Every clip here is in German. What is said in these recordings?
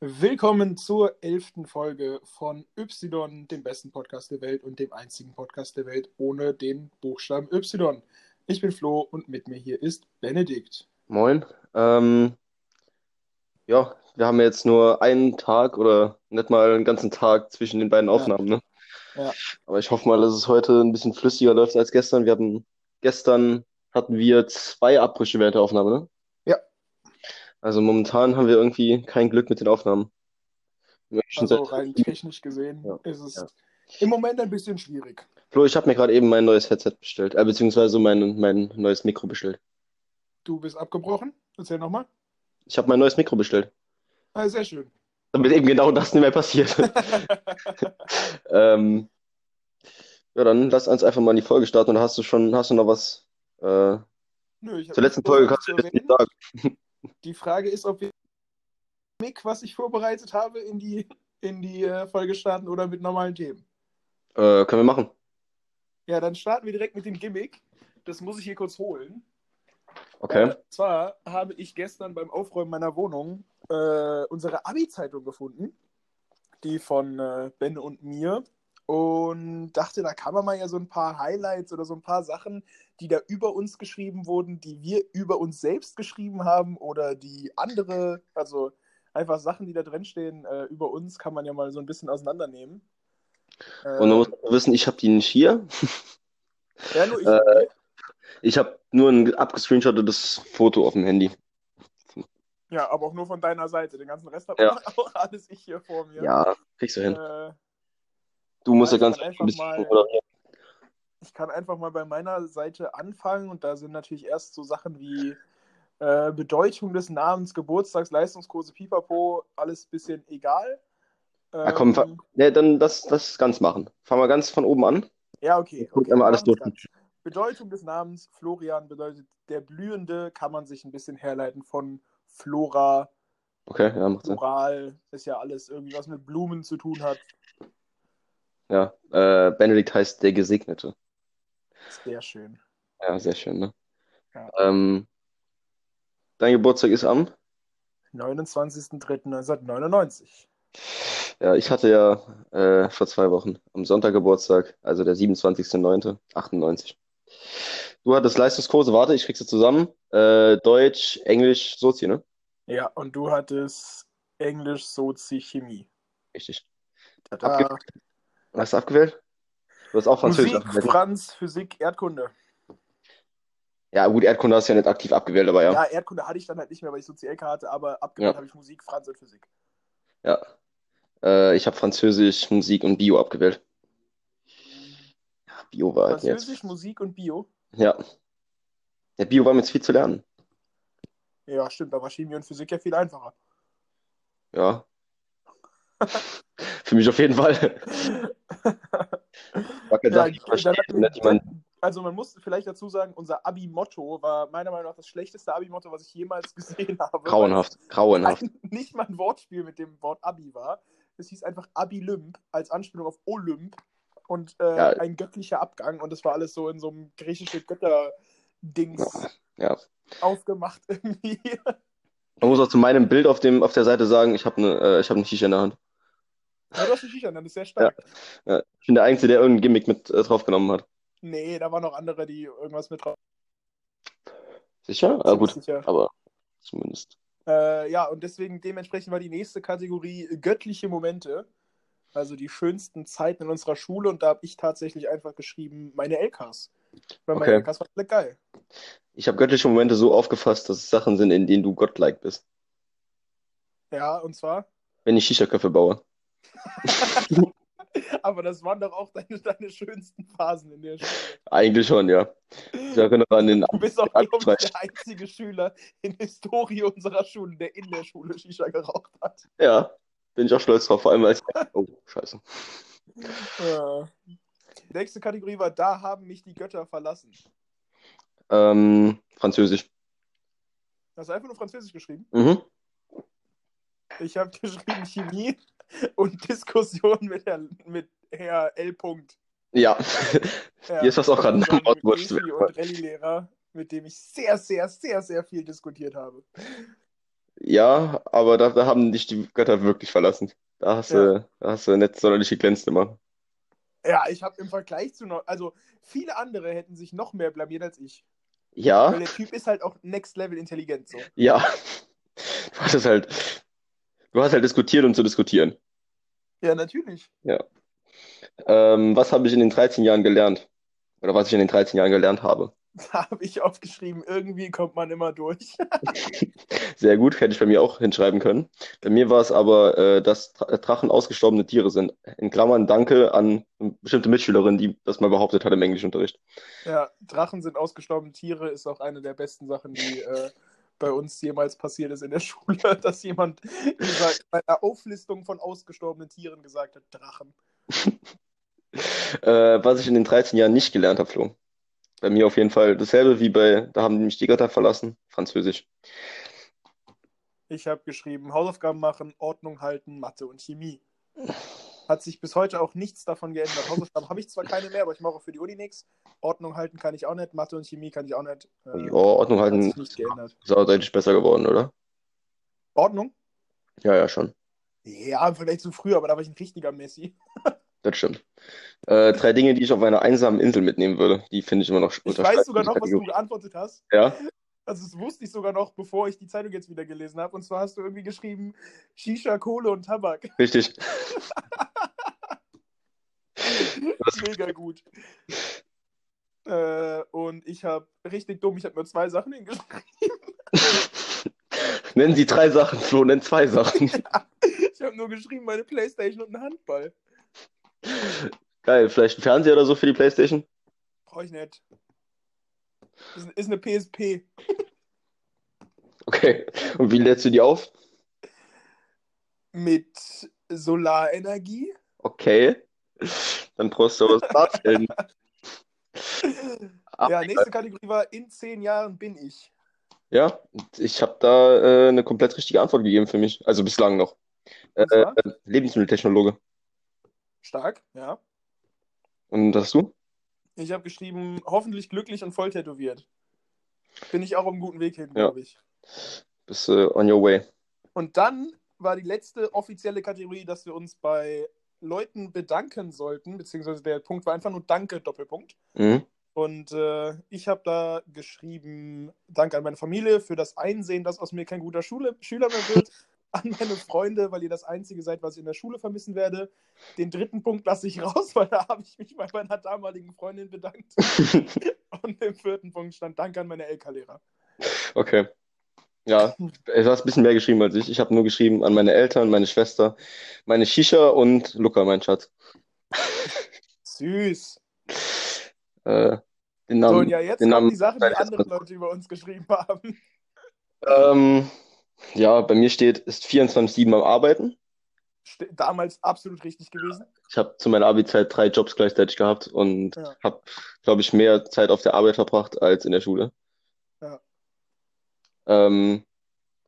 Willkommen zur elften Folge von Y, dem besten Podcast der Welt und dem einzigen Podcast der Welt ohne den Buchstaben Y. Ich bin Flo und mit mir hier ist Benedikt. Moin. Ähm, ja, wir haben jetzt nur einen Tag oder nicht mal einen ganzen Tag zwischen den beiden Aufnahmen, ne? Ja. Aber ich hoffe mal, dass es heute ein bisschen flüssiger läuft als gestern. Wir hatten gestern hatten wir zwei Abbrüche während der Aufnahme, ne? Ja. Also momentan haben wir irgendwie kein Glück mit den Aufnahmen. Also rein technisch gesehen Ja, ist es ja. im Moment ein bisschen schwierig. Flo, ich habe mir gerade eben mein neues Headset bestellt, äh, beziehungsweise mein, mein neues Mikro bestellt. Du bist abgebrochen. Erzähl nochmal. Ich habe mein neues Mikro bestellt, Ah, sehr schön. damit eben genau das nicht mehr passiert. Ähm, ja, dann lass uns einfach mal in die Folge starten. Oder hast du schon, hast du noch was? Äh, Nö, zur letzten Folge kannst du jetzt nicht sagen. Die Frage ist, ob wir Mick, was ich vorbereitet habe, in die, in die äh, Folge starten oder mit normalen Themen. Äh, können wir machen. Ja, dann starten wir direkt mit dem Gimmick. Das muss ich hier kurz holen. Okay. Äh, zwar habe ich gestern beim Aufräumen meiner Wohnung äh, unsere Abi-Zeitung gefunden, die von äh, Ben und mir. Und dachte, da kann man mal ja so ein paar Highlights oder so ein paar Sachen, die da über uns geschrieben wurden, die wir über uns selbst geschrieben haben oder die andere, also einfach Sachen, die da drin stehen, äh, über uns, kann man ja mal so ein bisschen auseinandernehmen. Äh, Und man muss auch wissen, ich habe die nicht hier. ja, nur ich. äh, Ich habe nur ein abgescreenshottetes Foto auf dem Handy. ja, aber auch nur von deiner Seite. Den ganzen Rest habe Ja. auch alles ich hier vor mir. Ja, kriegst du hin. Du musst ja also ganz einfach ein bisschen mal- moderieren. ich kann einfach mal bei meiner Seite anfangen und da sind natürlich erst so Sachen wie äh, Bedeutung des Namens, Geburtstags, Leistungskurse, Pipapo, alles ein bisschen egal. Ja, komm, fa- Ähm, Nee, dann das, das ganz machen. Fangen wir ganz von oben an. ja, okay. Guck okay einmal alles durch. Bedeutung des Namens, Florian bedeutet der Blühende, kann man sich ein bisschen herleiten von Flora, Okay, ja, macht Sinn. Floral, ist ja alles irgendwie was mit Blumen zu tun hat. Ja, äh, Benedikt heißt der Gesegnete. Sehr schön. Ja, sehr schön, ne? Ja. Ähm, dein Geburtstag ist am? 29.03.1999. Ja, ich hatte ja äh, vor zwei Wochen am Sonntag Geburtstag, also der 27.09.98. Du hattest Leistungskurse, warte, ich krieg's zusammen. Äh, Deutsch, Englisch, Sozi, ne? Ja, und du hattest Englisch, Sozi, Chemie. Richtig. Tada. Hast du abgewählt? Du hast auch Französisch Musik, abgewählt. Franz, Physik, Erdkunde. Ja, gut, Erdkunde hast du ja nicht aktiv abgewählt, aber Ja. ja. Erdkunde hatte ich dann halt nicht mehr, weil ich Sozialk hatte, aber abgewählt Ja. habe ich Musik, Franz und Physik. Ja. Äh, ich habe Französisch, Musik und Bio abgewählt. Ja, Bio war halt jetzt. Französisch, Musik und Bio. Ja. Der Bio war mir jetzt viel zu lernen. Ja, stimmt, da war Chemie und Physik ja viel einfacher. Ja. Für mich auf jeden Fall. Verstehe, ne, also man muss vielleicht dazu sagen, unser Abi-Motto war meiner Meinung nach das schlechteste Abi-Motto, was ich jemals gesehen habe. grauenhaft, grauenhaft. nicht mal ein Wortspiel mit dem Wort Abi war. Es hieß einfach Abi-Lymp als Anspielung auf Olymp und äh, Ja. ein göttlicher Abgang und das war alles so in so einem griechischen Götter-Dings Ja. aufgemacht irgendwie. Man muss auch zu meinem Bild auf dem, auf der Seite sagen, ich habe eine, äh, ich habe eine Shisha in der Hand. Ja, du hast einen Shisha, das ist sehr stark. Ja. Ich bin der Einzige, der irgendein Gimmick mit äh, draufgenommen hat. Nee, da waren noch andere, die irgendwas mit drauf Sicher? Ah, gut. Sicher. Aber zumindest. Äh, ja, und deswegen dementsprechend war die nächste Kategorie göttliche Momente. Also die schönsten Zeiten in unserer Schule. Und da habe ich tatsächlich einfach geschrieben, meine LKs. Weil meine Okay. LKs waren alle geil. Ich habe göttliche Momente so aufgefasst, dass es Sachen sind, in denen du gottlike bist. Ja, und zwar. Wenn ich Shisha-Köpfe baue. Aber das waren doch auch deine, deine schönsten Phasen in der Schule. Eigentlich schon, ja. Ich erinnere an den Du bist auch, glaube ich, der einzige Schüler in Historie unserer Schule, der in der Schule Shisha geraucht hat. Ja, bin ich auch stolz drauf, vor allem als. Oh, scheiße. Die nächste Kategorie war, da haben mich die Götter verlassen. Ähm, Französisch. Hast du einfach nur Französisch geschrieben? Mhm. Ich habe geschrieben Chemie und Diskussion mit Herr, mit Herr L. Punkt. Ja, Ja, dir ist das auch gerade ausgerutscht. Geschi- und Rallye-Lehrer, mit dem ich sehr, sehr, sehr, sehr viel diskutiert habe. Ja, aber da, da haben dich die Götter wirklich verlassen. Da hast Ja. du, da hast du nicht sonderlich geglänzt immer. Ja, ich habe im Vergleich zu noch, also viele andere hätten sich noch mehr blamiert als ich. Weil Ja, der Typ ist halt auch next level intelligent so. ja. Du hast es halt, du hast halt diskutiert, um zu diskutieren. Ja, natürlich. Ähm, was habe ich in den 13 Jahren gelernt? Oder was ich in den 13 Jahren gelernt habe? Da habe ich aufgeschrieben, irgendwie kommt man immer durch. Sehr gut, hätte ich bei mir auch hinschreiben können. Bei mir war es aber, äh, dass Dra- Drachen ausgestorbene Tiere sind. In Klammern danke an bestimmte Mitschülerin, die das mal behauptet hat im Englischunterricht. Ja, Drachen sind ausgestorbene Tiere, ist auch eine der besten Sachen, die äh, bei uns jemals passiert ist in der Schule, dass jemand bei einer Auflistung von ausgestorbenen Tieren gesagt hat, Drachen. Äh, was ich in den 13 Jahren nicht gelernt habe, Flo. Bei mir auf jeden Fall dasselbe wie bei, da haben mich die Götter verlassen, Französisch. Ich habe geschrieben, Hausaufgaben machen, Ordnung halten, Mathe und Chemie. Hat sich bis heute auch nichts davon geändert. Hausaufgaben habe ich zwar keine mehr, aber ich mache auch für die Uni nichts. Ordnung halten kann ich auch nicht, Mathe und Chemie kann ich auch nicht. Äh, Ja, Ordnung halten sich nicht geändert. ist auch deutlich besser geworden, oder? Ordnung? Ja, ja, schon. Ja, im Vergleich zu früher, aber da war ich ein richtiger Messi. Das stimmt. Äh, drei Dinge, die ich auf einer einsamen Insel mitnehmen würde, die finde ich immer noch Ich unterscheidend weiß sogar noch, was du geantwortet hast. Ja, Also das wusste ich sogar noch, bevor ich die Zeitung jetzt wieder gelesen habe. Und zwar hast du irgendwie geschrieben, Shisha, Kohle und Tabak. richtig. Mega gut. Äh, und ich habe richtig dumm, ich habe nur zwei Sachen hingeschrieben. Nennen Sie drei Sachen, Flo, nenn zwei Sachen. Ich habe nur geschrieben, meine Playstation und einen Handball. Geil, vielleicht ein Fernseher oder so für die Playstation? Brauche ich nicht. Ist, ist eine PSP. Okay. Und wie lädst du die auf? Mit Solarenergie. Okay. Dann brauchst du aber. Ah, Ja, nächste Kategorie war, in zehn Jahren bin ich. Ja, ich habe da äh, eine komplett richtige Antwort gegeben für mich. Also bislang noch. Äh, Lebensmitteltechnologe. Stark, ja. Und das hast du? Ich habe geschrieben, hoffentlich glücklich und voll tätowiert. Bin ich auch auf einem guten Weg hin, Ja. glaube ich. Bist äh, on your way. Und dann war die letzte offizielle Kategorie, dass wir uns bei Leuten bedanken sollten, beziehungsweise der Punkt war einfach nur Danke, Doppelpunkt. Mhm. Und äh, ich habe da geschrieben, Danke an meine Familie für das Einsehen, dass aus mir kein guter Schule Schüler mehr wird. An meine Freunde, weil ihr das Einzige seid, was ich in der Schule vermissen werde. Den dritten Punkt lasse ich raus, weil da habe ich mich bei meiner damaligen Freundin bedankt. Und im vierten Punkt stand Danke an meine LK-Lehrer. Okay. Ja, du hast ein bisschen mehr geschrieben als ich. Ich habe nur geschrieben an meine Eltern, meine Schwester, meine Shisha und Luca, mein Schatz. Süß. Äh, den So, Namen, und ja, jetzt den Namen die Sachen, die andere. Leute über uns geschrieben haben. Ähm, ja, bei mir steht, ist 24-7 am Arbeiten. Damals absolut richtig gewesen. Ich habe zu meiner Abi-Zeit drei Jobs gleichzeitig gehabt und Ja. habe, glaube ich, mehr Zeit auf der Arbeit verbracht als in der Schule. Ja. Ähm,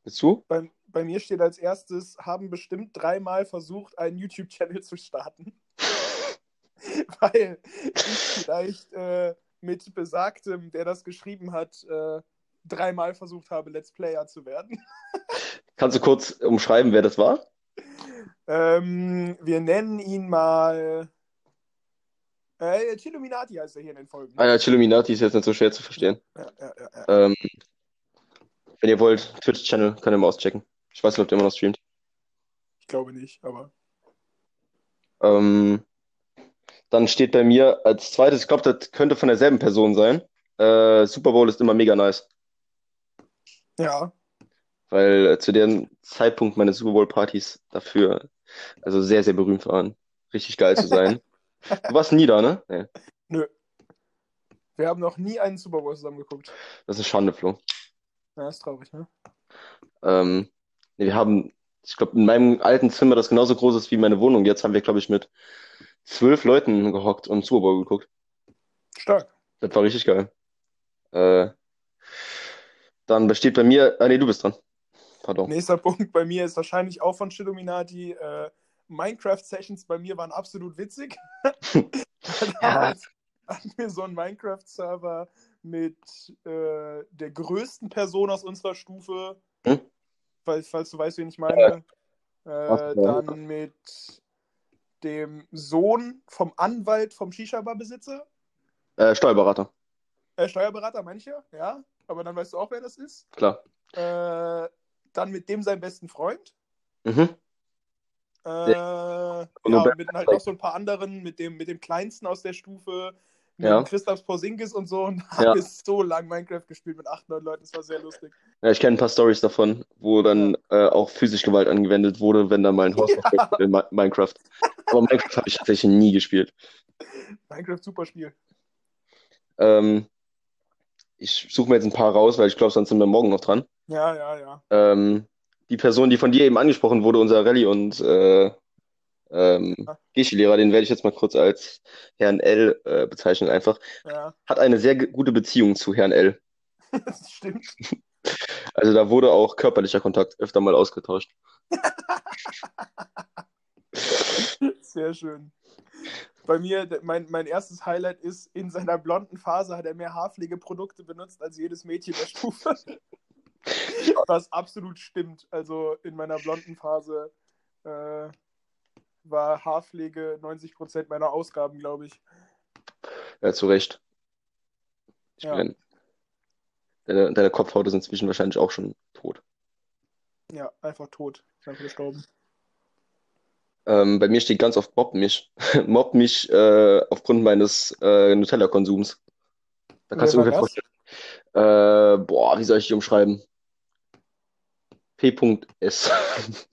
bist du? Bei, bei mir steht als erstes, haben bestimmt dreimal versucht, einen YouTube-Channel zu starten. Weil ich vielleicht äh, mit besagtem, der das geschrieben hat, äh, dreimal versucht habe, Let's Player zu werden. Kannst du kurz umschreiben, wer das war? Ähm, wir nennen ihn mal. Äh, Chiluminati heißt er hier in den Folgen. Ah ja, Chilluminati ist jetzt nicht so schwer zu verstehen. Ja, ja, ja. Ähm, wenn ihr wollt, Twitch-Channel, könnt ihr mal auschecken. Ich weiß nicht, ob der immer noch streamt. Ich glaube nicht, aber. Ähm, dann steht bei mir als zweites, ich glaube, das könnte von derselben Person sein. Äh, Super Bowl ist immer mega nice, Ja. weil äh, zu dem Zeitpunkt meine Super Bowl-Partys dafür also sehr, sehr berühmt waren, richtig geil zu sein. Du warst nie da, ne? Nee, Nö. Wir haben noch nie einen Super Bowl zusammen geguckt. das ist Schande, Flo. Ja, ist traurig, ne? Ähm, nee, wir haben, ich glaube, in meinem alten Zimmer, das genauso groß ist wie meine Wohnung, jetzt haben wir, glaube ich, mit zwölf Leuten gehockt und Super Bowl geguckt. Stark. Das war richtig geil. Äh, dann besteht bei mir, ah nee, du bist dran. Pardon. Nächster Punkt bei mir ist wahrscheinlich auch von Chiluminati. Äh, Minecraft-Sessions bei mir waren absolut witzig. Ja. hatten wir so einen Minecraft-Server mit äh, der größten Person aus unserer Stufe, Hm? falls, falls du weißt, wen ich meine. Äh, dann mit dem Sohn vom Anwalt vom Shisha-Bar-Besitzer. Äh, Steuerberater, Äh, Steuerberater, meine ich ja, ja. Aber dann weißt du auch, wer das ist. klar. Äh, dann mit dem seinen besten Freund. Mhm. Äh, Und ja, Umberto mit halt noch so ein paar anderen, mit dem, mit dem Kleinsten aus der Stufe, mit Ja. Christoph Porzingis und so. Und da Ja. so lang Minecraft gespielt mit acht, neun Leuten. Das war sehr lustig. Ja, ich kenne ein paar Stories davon, wo dann äh, auch physische Gewalt angewendet wurde, wenn da mal ein Haus Ja. in Mi- Minecraft. Aber Minecraft habe ich tatsächlich nie gespielt. Minecraft, super Spiel. Ähm, ich suche mir jetzt ein paar raus, weil ich glaube, sonst sind wir morgen noch dran. Ja, ja, ja. Ähm, die Person, die von dir eben angesprochen wurde, unser Rallye- und äh, ähm, Ja. Geschi-Lehrer, den werde ich jetzt mal kurz als Herrn L äh, bezeichnen einfach, Ja, hat eine sehr gute Beziehung zu Herrn L. das stimmt. Also da wurde auch körperlicher Kontakt öfter mal ausgetauscht. Sehr schön. Bei mir, mein, mein erstes Highlight ist, in seiner blonden Phase hat er mehr Haarpflegeprodukte benutzt als jedes Mädchen der Stufe. Was absolut stimmt. Also in meiner blonden Phase äh, war Haarpflege 90% meiner Ausgaben, glaube ich. Ja, zu Recht. Ich Ja. meine, deine, deine Kopfhaut ist inzwischen wahrscheinlich auch schon tot. Ja, einfach tot. Einfach gestorben. Ähm, bei mir steht ganz oft Mobb mich. Mobb mich äh, aufgrund meines äh, Nutella-Konsums. Da kannst du Wer war ungefähr vorstellen. Äh, boah, wie soll ich die umschreiben? P.S.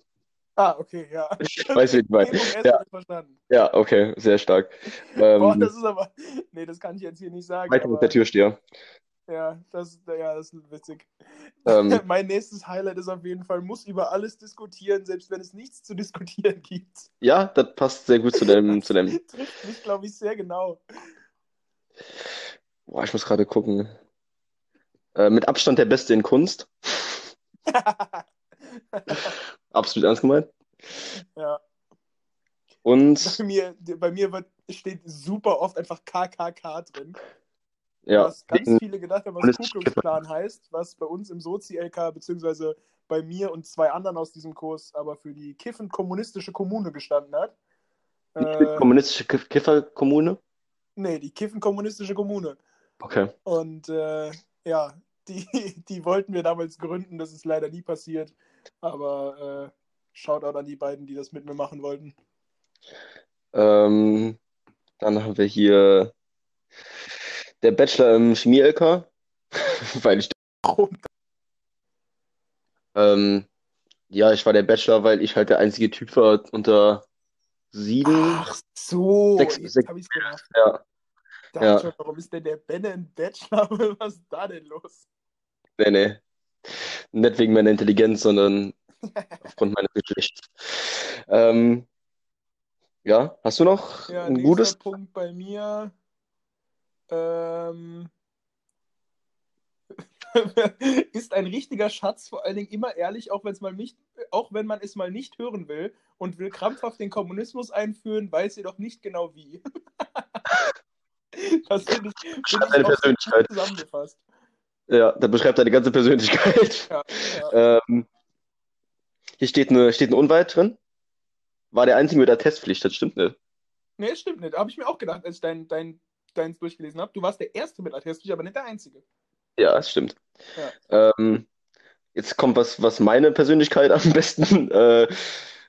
Ah, okay, ja. Du, wie ich meine? P.S. Ja. ich verstanden. Ja, okay, sehr stark. Boah, Ähm, das ist aber. Nee, das kann ich jetzt hier nicht sagen. weiter mit der Türsteher. Ja, das, ja, das ist witzig. Ähm, Mein nächstes Highlight ist auf jeden Fall, muss über alles diskutieren, selbst wenn es nichts zu diskutieren gibt. ja, das passt sehr gut zu deinem, zu deinem. Trifft mich, glaube ich, sehr genau. Boah, ich muss gerade gucken. Äh, mit Abstand der Beste in Kunst. Absolut ernst gemeint. ja. Und Bei mir, bei mir wird, steht super oft einfach KKK drin. Ja, was ganz viele gedacht haben, was Kommunistische Ku Klux Klan heißt, was bei uns im Sozi-LK, beziehungsweise bei mir und zwei anderen aus diesem Kurs, aber für die kiffen-kommunistische Kommune gestanden hat. Äh, kommunistische Kiff Kifferkommune. nee, die kiffen-kommunistische Kommune. Okay. Und äh, ja, die, die wollten wir damals gründen, das ist leider nie passiert. Aber äh, Shoutout an die beiden, die das mit mir machen wollten. Ähm, dann haben wir hier der Bachelor im Chemie-LK, weil ich ähm, ja, ich war der Bachelor, weil ich halt der einzige Typ war unter sieben. Ach so, Sechs- sechs- habe ich es gerafft. Ja, Dachte Ja. schon, warum ist denn der Benne ein Bachelor? Was ist da denn los? nee, nee. Nicht wegen meiner Intelligenz, sondern aufgrund meines Geschlechts. Ähm, ja, hast du noch Ja, ein gutes? Punkt bei mir. Ähm, ist ein richtiger Schatz, vor allen Dingen immer ehrlich, auch, wenn's mal nicht, auch wenn man es mal nicht hören will und will krampfhaft den Kommunismus einführen, weiß jedoch nicht genau wie. das finde ich, find ich Persönlichkeit. zusammengefasst. Ja, das beschreibt deine ganze Persönlichkeit. Ja, ja. Ähm, hier steht eine, steht eine Unwahrheit drin. War der Einzige mit der Testpflicht, das stimmt nicht. Nee, stimmt nicht. Habe ich mir auch gedacht, als ich dein, dein, deins durchgelesen habe. Du warst der Erste mit Attestlich, aber nicht der Einzige. Ja, das stimmt. Ähm, jetzt kommt was, was meine Persönlichkeit am besten äh,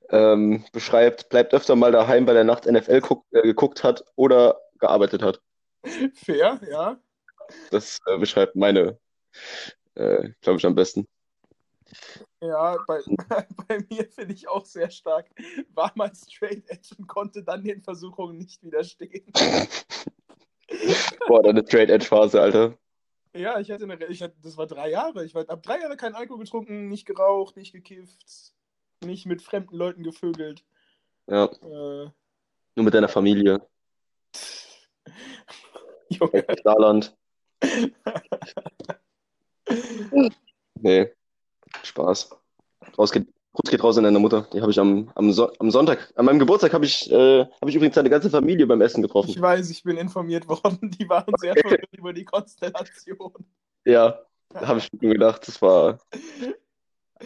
ähm, beschreibt. Bleibt öfter mal daheim, weil er nachts NFL guck, äh, geguckt hat oder gearbeitet hat. Fair, ja. Das äh, beschreibt meine, äh, glaube ich, am besten. Ja, bei, bei mir finde ich auch sehr stark. War mal straight edge und konnte dann den Versuchungen nicht widerstehen. Boah, deine Straight Edge Phase, Alter. Ja, ich hatte eine, ich hatte, das war drei Jahre. Ich habe drei Jahre keinen Alkohol getrunken, nicht geraucht, nicht gekifft, nicht mit fremden Leuten gevögelt. Ja, Äh, nur mit deiner Familie. Junge. Saarland. Nee, Spaß. Rausge geht raus an deine Mutter. Die habe ich am, am, so am Sonntag, an meinem Geburtstag habe ich, äh, hab ich übrigens seine ganze Familie beim Essen getroffen. Ich weiß, ich bin informiert worden. Die waren sehr verwirrt über die Konstellation. Ja, da habe ich mir gedacht, das war.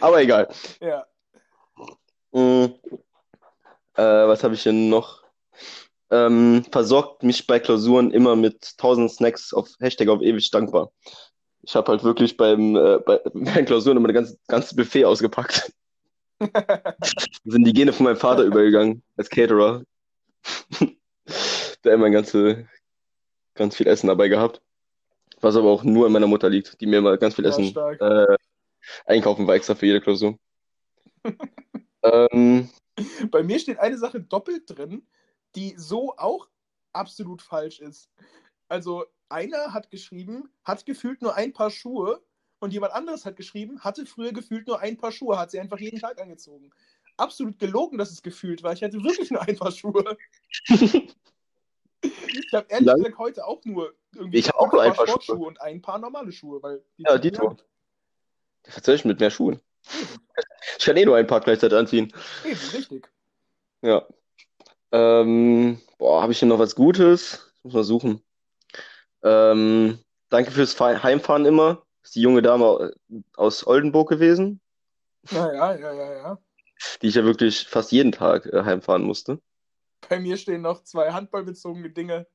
Aber egal. Ja. Mm, äh, was habe ich denn noch? Ähm, versorgt mich bei Klausuren immer mit 1000 Snacks auf Hashtag auf ewig dankbar. Ich habe halt wirklich beim, äh, bei, bei Klausuren immer das ganze, ganze Buffet ausgepackt. Da sind die Gene von meinem Vater übergegangen als Caterer. Der immer ganze, ganz viel Essen dabei gehabt. Was aber auch nur an meiner Mutter liegt, die mir immer ganz viel Ja, Essen äh, einkaufen war extra für jede Klausur. ähm, Bei mir steht eine Sache doppelt drin, die so auch absolut falsch ist. Also einer hat geschrieben, hat gefühlt nur ein Paar Schuhe und jemand anderes hat geschrieben, hatte früher gefühlt nur ein Paar Schuhe, hat sie einfach jeden Tag angezogen. Absolut gelogen, dass es gefühlt war. Ich hatte wirklich nur ein Paar Schuhe. Ich habe ehrlich gesagt heute auch nur irgendwie Ich auch nur ein Paar Sportschuhe und ein Paar normale Schuhe, weil die Ja, Dito. mir halt. tatsächlich mit mehr Schuhen. Ich kann eh nur ein paar gleichzeitig anziehen. Eben, richtig. Ja. Ähm, boah, habe ich hier noch was Gutes? Ich muss mal suchen. Ähm, danke fürs Heimfahren immer. Ist die junge Dame aus Oldenburg gewesen, Ja, ja, ja, ja, ja. die ich ja wirklich fast jeden Tag äh, heimfahren musste. Bei mir stehen noch zwei handballbezogene Dinge.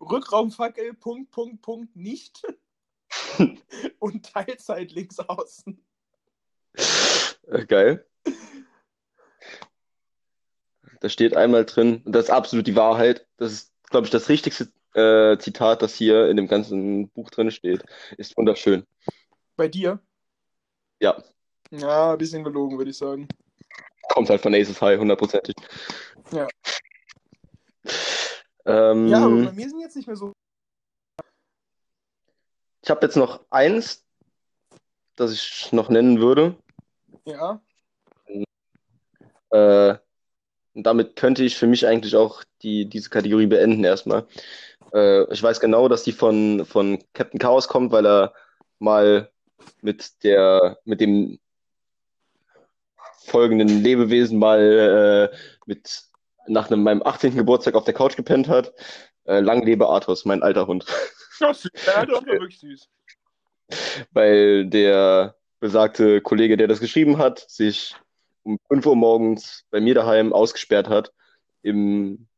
Rückraumfackel, Punkt, Punkt, Punkt, nicht. Und Teilzeit links außen. Äh, geil. Da steht einmal drin, und das ist absolut die Wahrheit. Das ist, glaube ich, das richtigste äh, Zitat, das hier in dem ganzen Buch drin steht. Ist wunderschön. Bei dir? Ja, Ja, ein bisschen gelogen, würde ich sagen. kommt halt von Aces High, hundertprozentig. Ja. Ähm, Ja, aber bei mir sind jetzt nicht mehr so. ich habe jetzt noch eins, das ich noch nennen würde. Ja, Äh, und damit könnte ich für mich eigentlich auch die, diese Kategorie beenden erstmal. Äh, ich weiß genau, dass die von, von Captain Chaos kommt, weil er mal mit der, mit dem folgenden Lebewesen mal äh, mit nach einem, meinem 18. Geburtstag auf der Couch gepennt hat. Äh, lang lebe Athos, mein alter Hund. ja süß. Ja, das war wirklich süß. weil der besagte Kollege, der das geschrieben hat, sich um 5 Uhr morgens bei mir daheim ausgesperrt hat im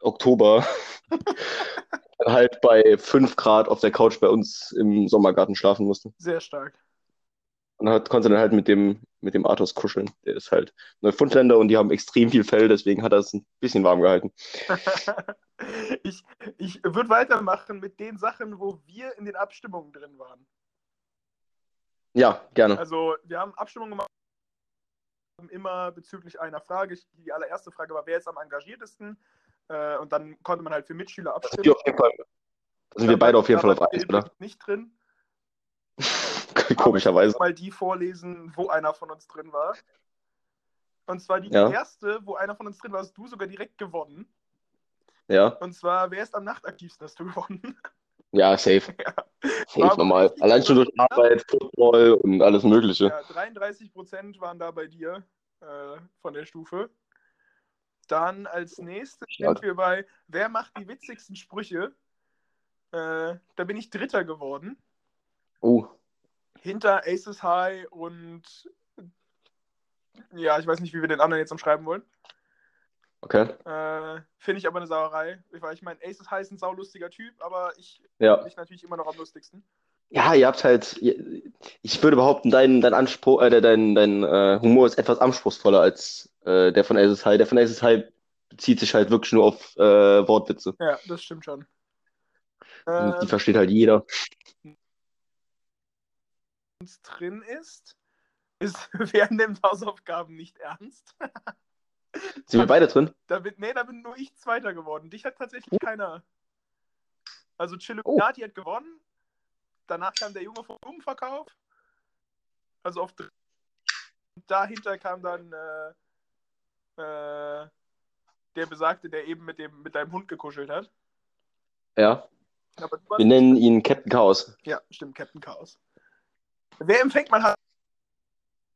Oktober. Dann halt bei 5 Grad auf der Couch bei uns im Sommergarten schlafen musste. Sehr stark. Und hat, konnte dann halt mit dem, mit dem Arthos kuscheln. Der ist halt Neufundländer und die haben extrem viel Fell, deswegen hat er es ein bisschen warm gehalten. ich ich würde weitermachen mit den Sachen, wo wir in den Abstimmungen drin waren. Ja, gerne. Also, wir haben Abstimmungen gemacht, immer bezüglich einer Frage. Die allererste Frage war, wer ist am engagiertesten? Äh, und dann konnte man halt für Mitschüler Da sind abstimmen. wir auf jeden Fall, da sind wir beide auf jeden Fall auf Da eins, ich oder? Nicht drin. Komischerweise. mal die vorlesen, wo einer von uns drin war. Und zwar die Ja. erste, wo einer von uns drin war, hast du sogar direkt gewonnen. Ja, Und zwar, wer ist am nachtaktivsten, hast du gewonnen? ja, safe. ja. Safe normal. Allein schon durch. Arbeit, Football und alles Mögliche. ja, 33% waren da bei dir äh, von der Stufe. Dann als nächstes sind wir bei, wer macht die witzigsten Sprüche? Äh, da bin ich Dritter geworden. Oh, Hinter Aces High und ja, ich weiß nicht, wie wir den anderen jetzt umschreiben wollen. okay. Äh, Finde ich aber eine Sauerei. Weil ich meine, Aces High ist ein saulustiger Typ, aber ich Ja. bin ich natürlich immer noch am lustigsten. Ja, ihr habt halt, ich würde behaupten, dein, dein Anspruch, äh, dein, dein äh, Humor ist etwas anspruchsvoller als äh, der von Aces High. Der von Aces High bezieht sich halt wirklich nur auf äh, Wortwitze. Ja, das stimmt schon. Und die Ähm, versteht halt jeder. uns drin ist, ist, wer nimmt Hausaufgaben nicht ernst? Sind wir beide drin? Da bin, nee, da bin nur ich Zweiter geworden. Dich hat tatsächlich Oh. keiner. Also Chilluminati hat gewonnen. Danach kam der Junge vom Blumenverkauf. Also auf dahinter kam dann äh, äh, der Besagte, der eben mit, dem, mit deinem Hund gekuschelt hat. Ja. Wir nennen ihn Captain Chaos. Ja, stimmt, Captain Chaos. Wer empfängt man hat.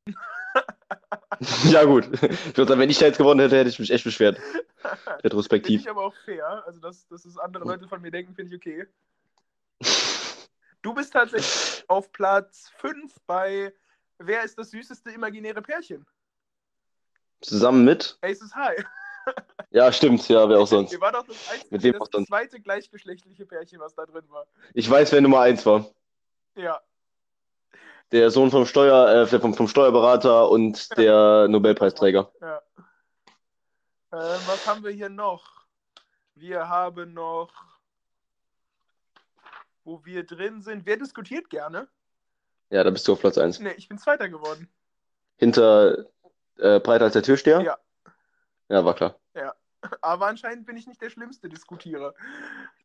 Ja, gut. Ich würde sagen, wenn ich da jetzt gewonnen hätte, hätte ich mich echt beschwert. Finde Retrospektiv. ich aber auch fair. Also, dass, dass es andere Leute von mir denken, finde ich okay. Du bist tatsächlich auf Platz 5 bei Wer ist das süßeste imaginäre Pärchen? Zusammen mit? Aces High. Ja, stimmt, ja, wer auch sonst. Ihr war doch das, einzige, Mit wem auch das sonst? zweite gleichgeschlechtliche Pärchen, was da drin war. Ich weiß, wer Nummer eins war. Ja. Der Sohn vom Steuer, äh, vom, vom Steuerberater und der Nobelpreisträger. ja. Ähm, was haben wir hier noch? Wir haben noch, wo wir drin sind. Wer diskutiert gerne? Ja, da bist du auf Platz eins. Ne, ich bin Zweiter geworden. Hinter äh, breiter als der Türsteher? Ja. Ja, war klar. Aber anscheinend bin ich nicht der schlimmste Diskutierer.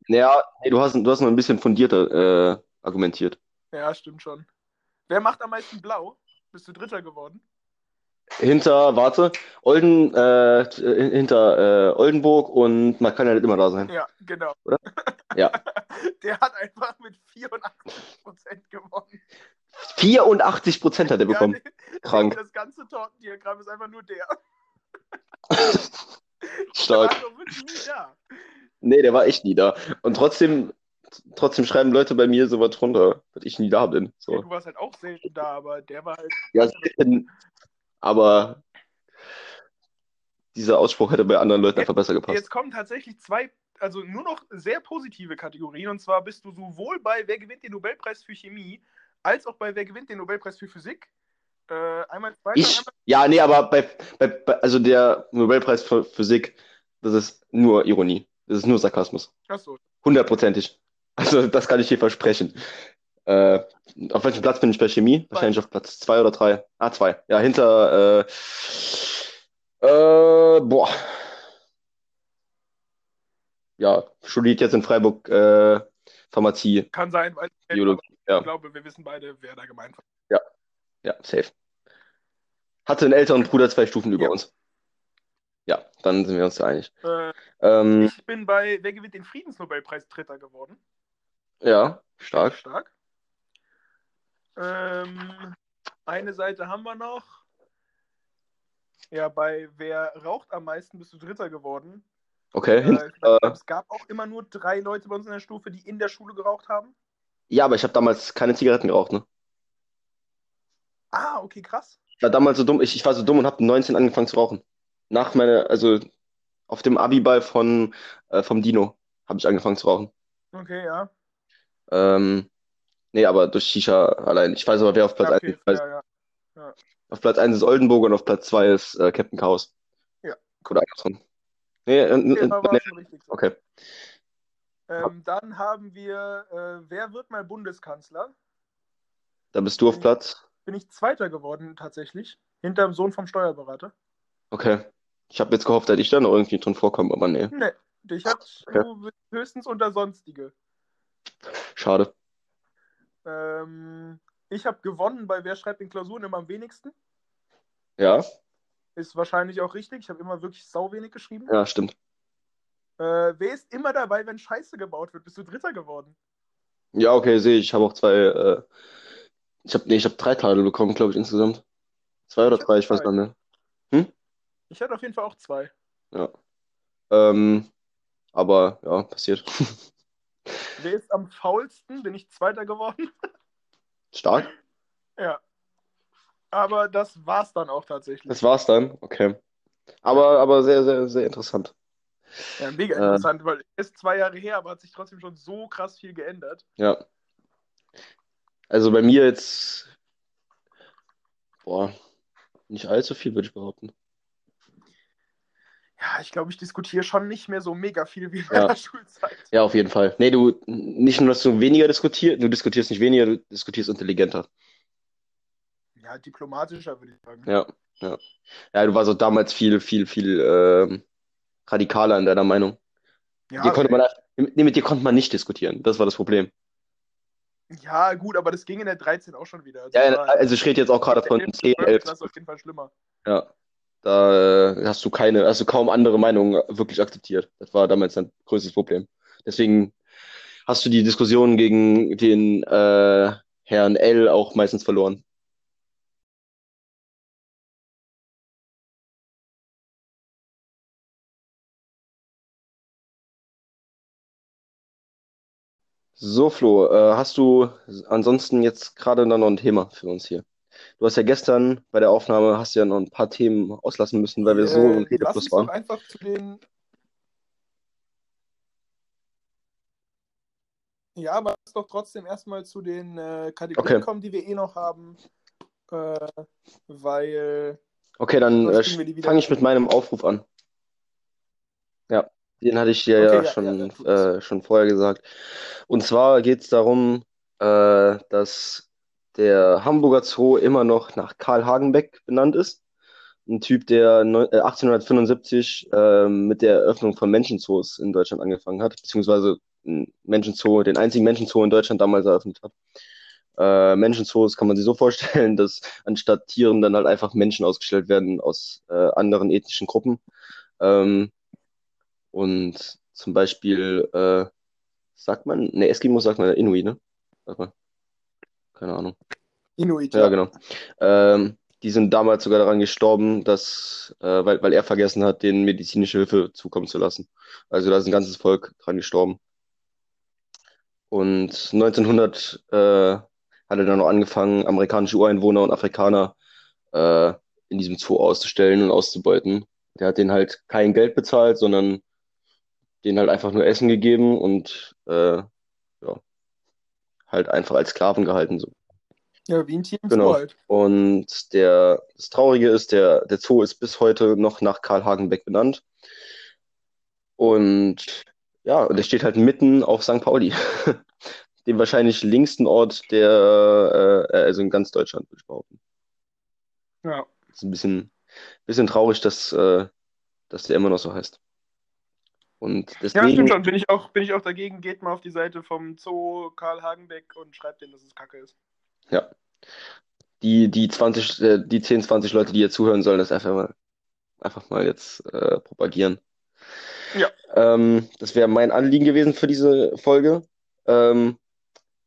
Naja, nee, du hast, du hast noch ein bisschen fundierter äh, argumentiert. Ja, stimmt schon. Wer macht am meisten blau? Bist du Dritter geworden? Hinter, warte, Olden, äh, hinter äh, Oldenburg und man kann ja nicht immer da sein. Ja, genau. Oder? Ja. Der hat einfach mit 84% gewonnen. 84 Prozent hat er bekommen. Ja, Krank. Das ganze Tortendiagramm ist einfach nur der. Stark. Der war nie da. Nee, der war echt nie da. Und trotzdem, trotzdem schreiben Leute bei mir sowas drunter, dass ich nie da bin. Ja, So. du warst halt auch selten da, aber der war halt. Ja, selten, aber dieser Ausspruch hätte bei anderen Leuten einfach besser gepasst. Jetzt kommen tatsächlich zwei, also nur noch sehr positive Kategorien. Und zwar bist du sowohl bei Wer gewinnt den Nobelpreis für Chemie, als auch bei Wer gewinnt den Nobelpreis für Physik. Äh, einmal zweiter, Ich, einmal. ja, nee, aber bei, bei, bei, also der Nobelpreis für Physik, das ist nur Ironie. Das ist nur Sarkasmus. Achso. Hundertprozentig. Also, das kann ich dir versprechen. Äh, auf welchem Platz bin ich bei Chemie? Wahrscheinlich auf Platz zwei oder drei. Ah, zwei. Ja, hinter, äh, äh, boah. Ja, studiert jetzt in Freiburg, äh, Pharmazie, Kann sein, weil ich Biologie. Ja, glaube, wir wissen beide, wer da gemeint war. ja, safe. Hatte einen älteren Bruder zwei Stufen über Ja. uns. Ja, dann sind wir uns da einig. Äh, Ähm, ich bin bei Wer gewinnt den Friedensnobelpreis Dritter geworden. ja, stark. Stark. Ähm, eine Seite haben wir noch. Ja, bei Wer raucht am meisten bist du Dritter geworden. Okay, Äh, glaub, äh, es gab auch immer nur drei Leute bei uns in der Stufe, die in der Schule geraucht haben. ja, aber ich habe damals keine Zigaretten geraucht, ne? Ah, okay, krass. Ich war damals so dumm, ich, ich war so dumm und habe 19 angefangen zu rauchen. Nach meiner, also auf dem Abiball von, äh, vom Dino habe ich angefangen zu rauchen. Okay, ja. Ähm, nee, aber durch Shisha allein. Ich weiß aber, wer auf Platz Ja, 1 okay, ist. Ich weiß, ja, ja. Auf Platz 1 ist Oldenburg und auf Platz 2 ist äh, Captain Chaos. Ja. Oder andersrum. Nee, äh, Okay, äh, nee, okay. Ähm, dann haben wir äh, Wer wird mal Bundeskanzler? Da bist du auf Platz. Bin ich Zweiter geworden, tatsächlich. Hinter dem Sohn vom Steuerberater. Okay. Ich habe jetzt gehofft, dass ich da noch irgendwie drin vorkomme, aber nee. Nee, dich hat Okay. höchstens unter Sonstige. Schade. Ähm, ich habe gewonnen bei Wer schreibt in Klausuren immer am wenigsten. Ja, Ist wahrscheinlich auch richtig. Ich habe immer wirklich sau wenig geschrieben. ja, stimmt. Äh, wer ist immer dabei, wenn Scheiße gebaut wird? Bist du Dritter geworden? Ja, okay, sehe ich. Ich habe auch zwei, äh, ich habe, nee, ich habe drei Teile bekommen, glaube ich, insgesamt. Zwei oder Ich drei, ich weiß gar nicht mehr. Ich hatte auf jeden Fall auch zwei. Ja. Ähm, aber ja, passiert. Wer ist am faulsten? Bin ich Zweiter geworden? Stark. ja. Aber das war's dann auch tatsächlich. Das war's dann. Okay. Aber, aber sehr, sehr, sehr interessant. ja, mega äh, interessant, weil es ist zwei Jahre her, aber hat sich trotzdem schon so krass viel geändert. Ja. Also bei mir jetzt, boah, nicht allzu viel, würde ich behaupten. Ja, ich glaube, ich diskutiere schon nicht mehr so mega viel wie in Ja. meiner Schulzeit. Ja, auf jeden Fall. Nee, du, nicht nur, dass du weniger diskutierst, du diskutierst nicht weniger, du diskutierst intelligenter. Ja, diplomatischer würde ich sagen. Ja, ja. Ja, du warst auch damals viel, viel, viel ähm, radikaler in deiner Meinung. Ja, Dir konnte man, nee, mit dir konnte man nicht diskutieren. Das war das Problem. ja, gut, aber das ging in der 13 auch schon wieder. Also Ja, ja, also ich rede jetzt auch gerade von 11., 10, 12. 11. Klasse auf jeden Fall schlimmer. Ja. Da äh, hast du keine, hast du kaum andere Meinungen wirklich akzeptiert. Das war damals dein größtes Problem. Deswegen hast du die Diskussion gegen den äh, Herrn L auch meistens verloren. So, Flo, äh, hast du ansonsten jetzt gerade noch ein Thema für uns hier? Du hast ja gestern bei der Aufnahme hast ja noch ein paar Themen auslassen müssen, weil wir so im Äh, Redefluss waren. einfach zu den. Ja, aber lass doch trotzdem erstmal zu den äh, Kategorien Okay. kommen, die wir eh noch haben. Äh, weil Okay, dann äh, fange ich mit meinem Aufruf an. Ja, den hatte ich dir Okay, ja ja, schon, ja, äh, schon vorher gesagt. Und zwar geht es darum, äh, dass der Hamburger Zoo immer noch nach Karl Hagenbeck benannt ist. Ein Typ, der neun- äh, 1875 ähm, mit der Eröffnung von Menschenzoos in Deutschland angefangen hat, beziehungsweise Menschenzoo, den einzigen Menschenzoo in Deutschland damals eröffnet hat. Äh, Menschenzoos kann man sich so vorstellen, dass anstatt Tieren dann halt einfach Menschen ausgestellt werden aus äh, anderen ethnischen Gruppen. Ähm, und zum Beispiel, äh, sagt man, ne, Eskimo sagt man Inuit, ne? Sag mal, keine Ahnung. Inuit, Ja, ja. genau. Ähm, die sind damals sogar daran gestorben, dass, äh, weil, weil er vergessen hat, denen medizinische Hilfe zukommen zu lassen. Also da ist ein ganzes Volk dran gestorben. Und 1900 äh, hat er dann noch angefangen, amerikanische Ureinwohner und Afrikaner äh, in diesem Zoo auszustellen und auszubeuten. Der hat denen halt kein Geld bezahlt, sondern denen halt einfach nur Essen gegeben und äh, halt einfach als Sklaven gehalten. So. Ja, wie ein Tier im Genau. halt. Und der, das Traurige ist, der, der Zoo ist bis heute noch nach Karl Hagenbeck benannt. Und ja, und der steht halt mitten auf St. Pauli, dem wahrscheinlich linksten Ort der, äh, also in ganz Deutschland, würde ich behaupten. Ja. Das ist ein bisschen, bisschen traurig, dass, äh, dass der immer noch so heißt. Und Ja, deswegen, stimmt schon. Bin ich auch, bin ich auch dagegen. Geht mal auf die Seite vom Zoo Karl Hagenbeck und schreibt denen, dass es Kacke ist. ja, die, die 20, äh, die 10, 20 Leute, die hier zuhören, sollen das einfach mal, einfach mal jetzt äh, propagieren. Ja. Ähm, das wäre mein Anliegen gewesen für diese Folge. Ähm,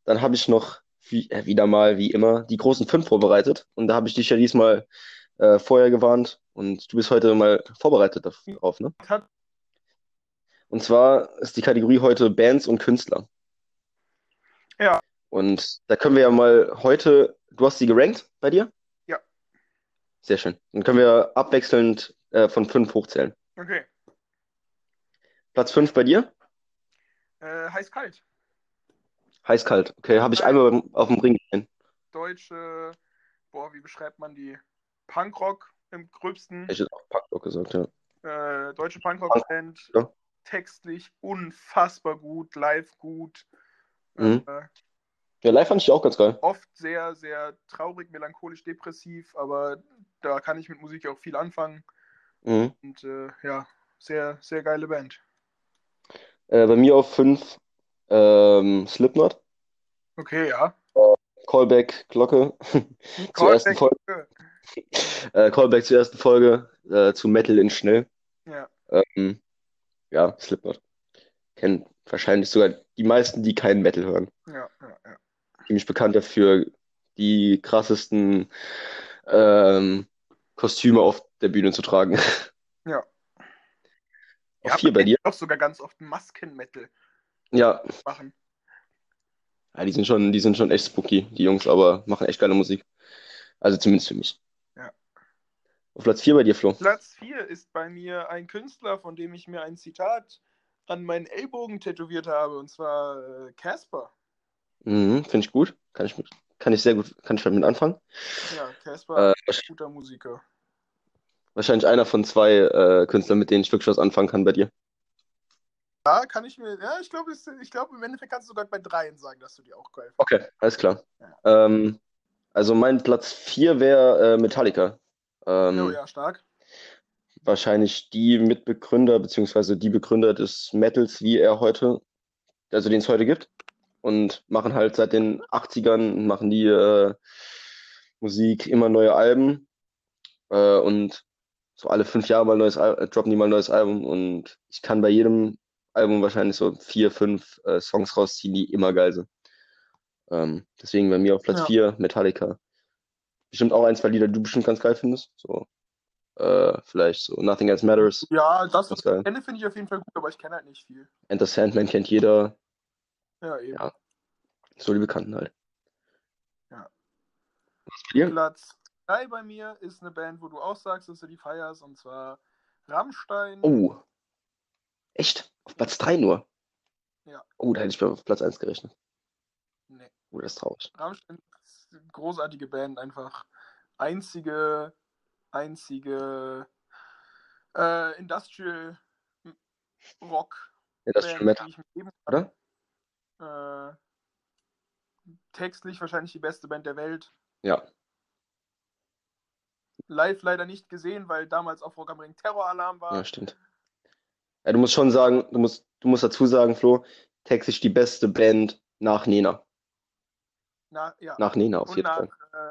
dann habe ich noch wie, äh, wieder mal, wie immer, die großen fünf vorbereitet. Und da habe ich dich ja diesmal äh, vorher gewarnt. Und du bist heute mal vorbereitet darauf, ne? Hat, Und zwar ist die Kategorie heute Bands und Künstler. Ja. Und da können wir ja mal heute, du hast sie gerankt bei dir? Ja. Sehr schön. Dann können wir abwechselnd äh, von fünf hochzählen. okay. Platz fünf bei dir? Äh, heiß kalt. Heiß-kalt. Okay, habe ich einmal auf dem Ring gesehen. Deutsche, boah, wie beschreibt man die? Punkrock im gröbsten. Ich hätte auch Punkrock gesagt, ja. Äh, deutsche Punkrock-Band. Ja. Textlich unfassbar gut, live gut. Mhm. Äh, Ja, live fand ich auch ganz geil. oft sehr, sehr traurig, melancholisch, depressiv, aber da kann ich mit Musik auch viel anfangen. Mhm. Und äh, ja, sehr, sehr geile Band. Äh, bei mir auf fünf ähm, Slipknot, Okay, ja. Callback, Glocke zur ersten Folge. Callback. Äh, Callback zur ersten Folge, äh, zu Metal in Schnell. Ja, Ähm, ja, Slipknot. Kennen wahrscheinlich sogar die meisten, die keinen Metal hören. ja, ja, ja. Ziemlich bekannt dafür, die krassesten ähm, Kostüme auf der Bühne zu tragen. Ja. Auf Ja, vier man bei dir? Auch sogar ganz oft Masken-Metal Ja, machen. ja, die sind schon, die sind schon echt spooky, die Jungs, aber machen echt geile Musik. Also zumindest für mich. Auf Platz vier bei dir, Flo. Platz 4 ist bei mir ein Künstler, von dem ich mir ein Zitat an meinen Ellbogen tätowiert habe, und zwar äh, Casper. Mhm, finde ich gut. Kann ich mit, kann ich sehr gut, kann ich damit anfangen. Ja, Casper, Äh, guter Musiker. wahrscheinlich einer von zwei äh, Künstlern, mit denen ich wirklich was anfangen kann bei dir. Ja, kann ich mir, ja, ich glaube, ich glaube, im Endeffekt kannst du sogar bei dreien sagen, dass du die auch geil findest. Okay, alles klar. Ja. Ähm, also mein Platz vier wäre äh, Metallica. Ähm, Oh ja, stark. wahrscheinlich die Mitbegründer beziehungsweise die Begründer des Metals, wie er heute, also den es heute gibt. Und machen halt seit den 80ern, machen die äh, Musik, immer neue Alben. Äh, und so alle fünf Jahre mal ein neues Al äh, droppen die mal ein neues Album. Und ich kann bei jedem Album wahrscheinlich so vier, fünf äh, Songs rausziehen, die immer geil sind. Ähm, deswegen bei mir auf Platz Ja. vier Metallica. Bestimmt auch ein, zwei Lieder, die du bestimmt ganz geil findest. So, äh, vielleicht so Nothing Else Matters. Ja, das, was ich geil. kenne, finde ich auf jeden Fall gut, aber ich kenne halt nicht viel. Enter Sandman kennt jeder. Ja, eben. Ja. So die Bekannten halt. Ja. Was? Platz 3 bei mir ist eine Band, wo du auch sagst, dass du die feierst, und zwar Rammstein. Oh. Echt? Auf Platz 3 nur? Ja. Oh, da hätte ich mir auf Platz 1 gerechnet. Nee. Oh, das ist traurig. Rammstein großartige Band, einfach einzige, einzige äh, Industrial Rock ist schon Metal, geben oder? Äh, textlich wahrscheinlich die beste Band der Welt. Ja. Live leider nicht gesehen, weil damals auf Rock am Ring Terroralarm war. Ja, stimmt. Ja, du musst schon sagen, du musst, du musst dazu sagen, Flo, textlich die beste Band nach Nena. Na, ja. Nach Nena auf Und jeden nach Fall.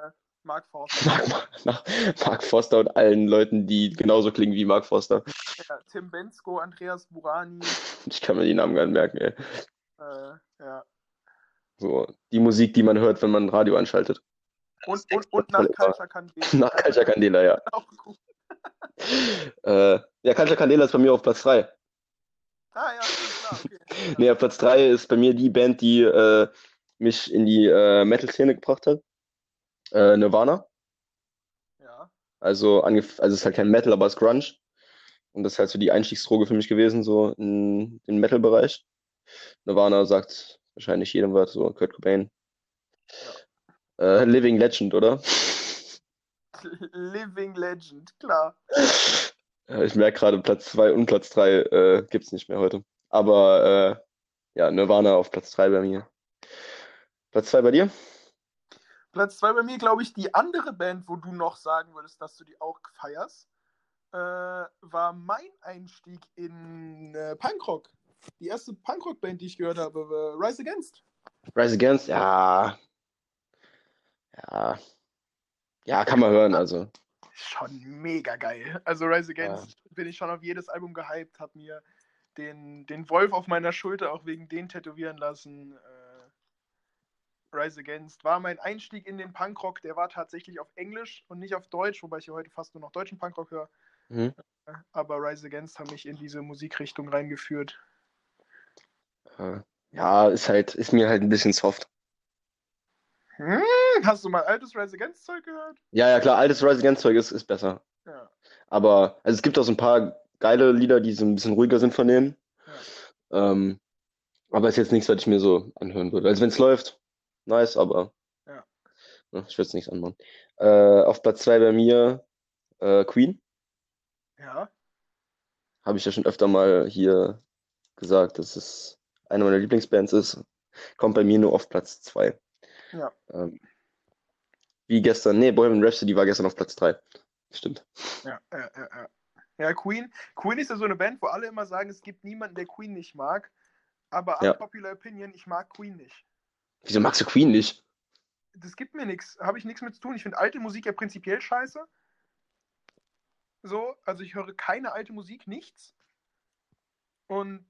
äh, Mark Forster. Nach, nach Mark Forster und allen Leuten, die genauso klingen wie Mark Forster. ja, Tim Bensko, Andreas Burani. Ich kann mir die Namen gar nicht merken, ey. Äh, ja. So, die Musik, die man hört, wenn man Radio anschaltet. Und, und, und nach Culture Candela. Nach Culture Candela, ja. Auch gut. Äh, ja, Culture Candela ist bei mir auf Platz 3. Ah ja, klar, okay. Nee, auf Platz 3 ist bei mir die Band, die äh, mich in die äh, Metal-Szene gebracht hat. Äh, Nirvana. Ja, Also, also es ist halt kein Metal, aber es ist Grunge. Und das ist halt so die Einstiegsdroge für mich gewesen, so in den Metal-Bereich. Nirvana sagt wahrscheinlich jedem was, so Kurt Cobain. Äh, Living Legend, oder? Living Legend, klar. Ja, Ich merke gerade, Platz 2 und Platz 3 äh, gibt's nicht mehr heute. Aber äh, ja, Nirvana auf Platz 3 bei mir. Platz 2 bei dir? Platz 2 bei mir, glaube ich, die andere Band, wo du noch sagen würdest, dass du die auch feierst, äh, war mein Einstieg in äh, Punkrock. Die erste Punkrock-Band, die ich gehört habe, war Rise Against. Rise Against? Ja. Ja. Ja, kann man hören, also. Schon mega geil. Also Rise Against bin ich schon auf jedes Album gehypt, habe mir den, den Wolf auf meiner Schulter auch wegen den tätowieren lassen. Äh, Rise Against war mein Einstieg in den Punkrock. Der war tatsächlich auf Englisch und nicht auf Deutsch, wobei ich hier heute fast nur noch deutschen Punkrock höre. Mhm. Aber Rise Against haben mich in diese Musikrichtung reingeführt. Äh, Ja, ist halt, ist mir halt ein bisschen soft. Hm, hast du mal altes Rise Against Zeug gehört? Ja, ja, klar, altes Rise Against Zeug ist, ist besser. Ja. Aber, also es gibt auch so ein paar geile Lieder, die so ein bisschen ruhiger sind von denen. Ähm, aber ist jetzt nichts, was ich mir so anhören würde. Also wenn es läuft, nice, aber Ja. ich würde es nicht anmachen. Äh, auf Platz 2 bei mir äh, Queen. Ja. Habe ich ja schon öfter mal hier gesagt, dass es eine meiner Lieblingsbands ist. Kommt bei mir nur auf Platz 2. Ja. Ähm, wie gestern, nee, Bohemian Rhapsody war gestern auf Platz 3. Stimmt. Ja, ja, ja, ja. Ja, Queen. Queen ist ja so eine Band, wo alle immer sagen, es gibt niemanden, der Queen nicht mag. Aber Ja. unpopular opinion, ich mag Queen nicht. Wieso magst du Queen nicht? Das gibt mir nichts. Habe ich nichts mit zu tun. Ich finde alte Musik ja prinzipiell scheiße. So, also ich höre keine alte Musik, nichts. Und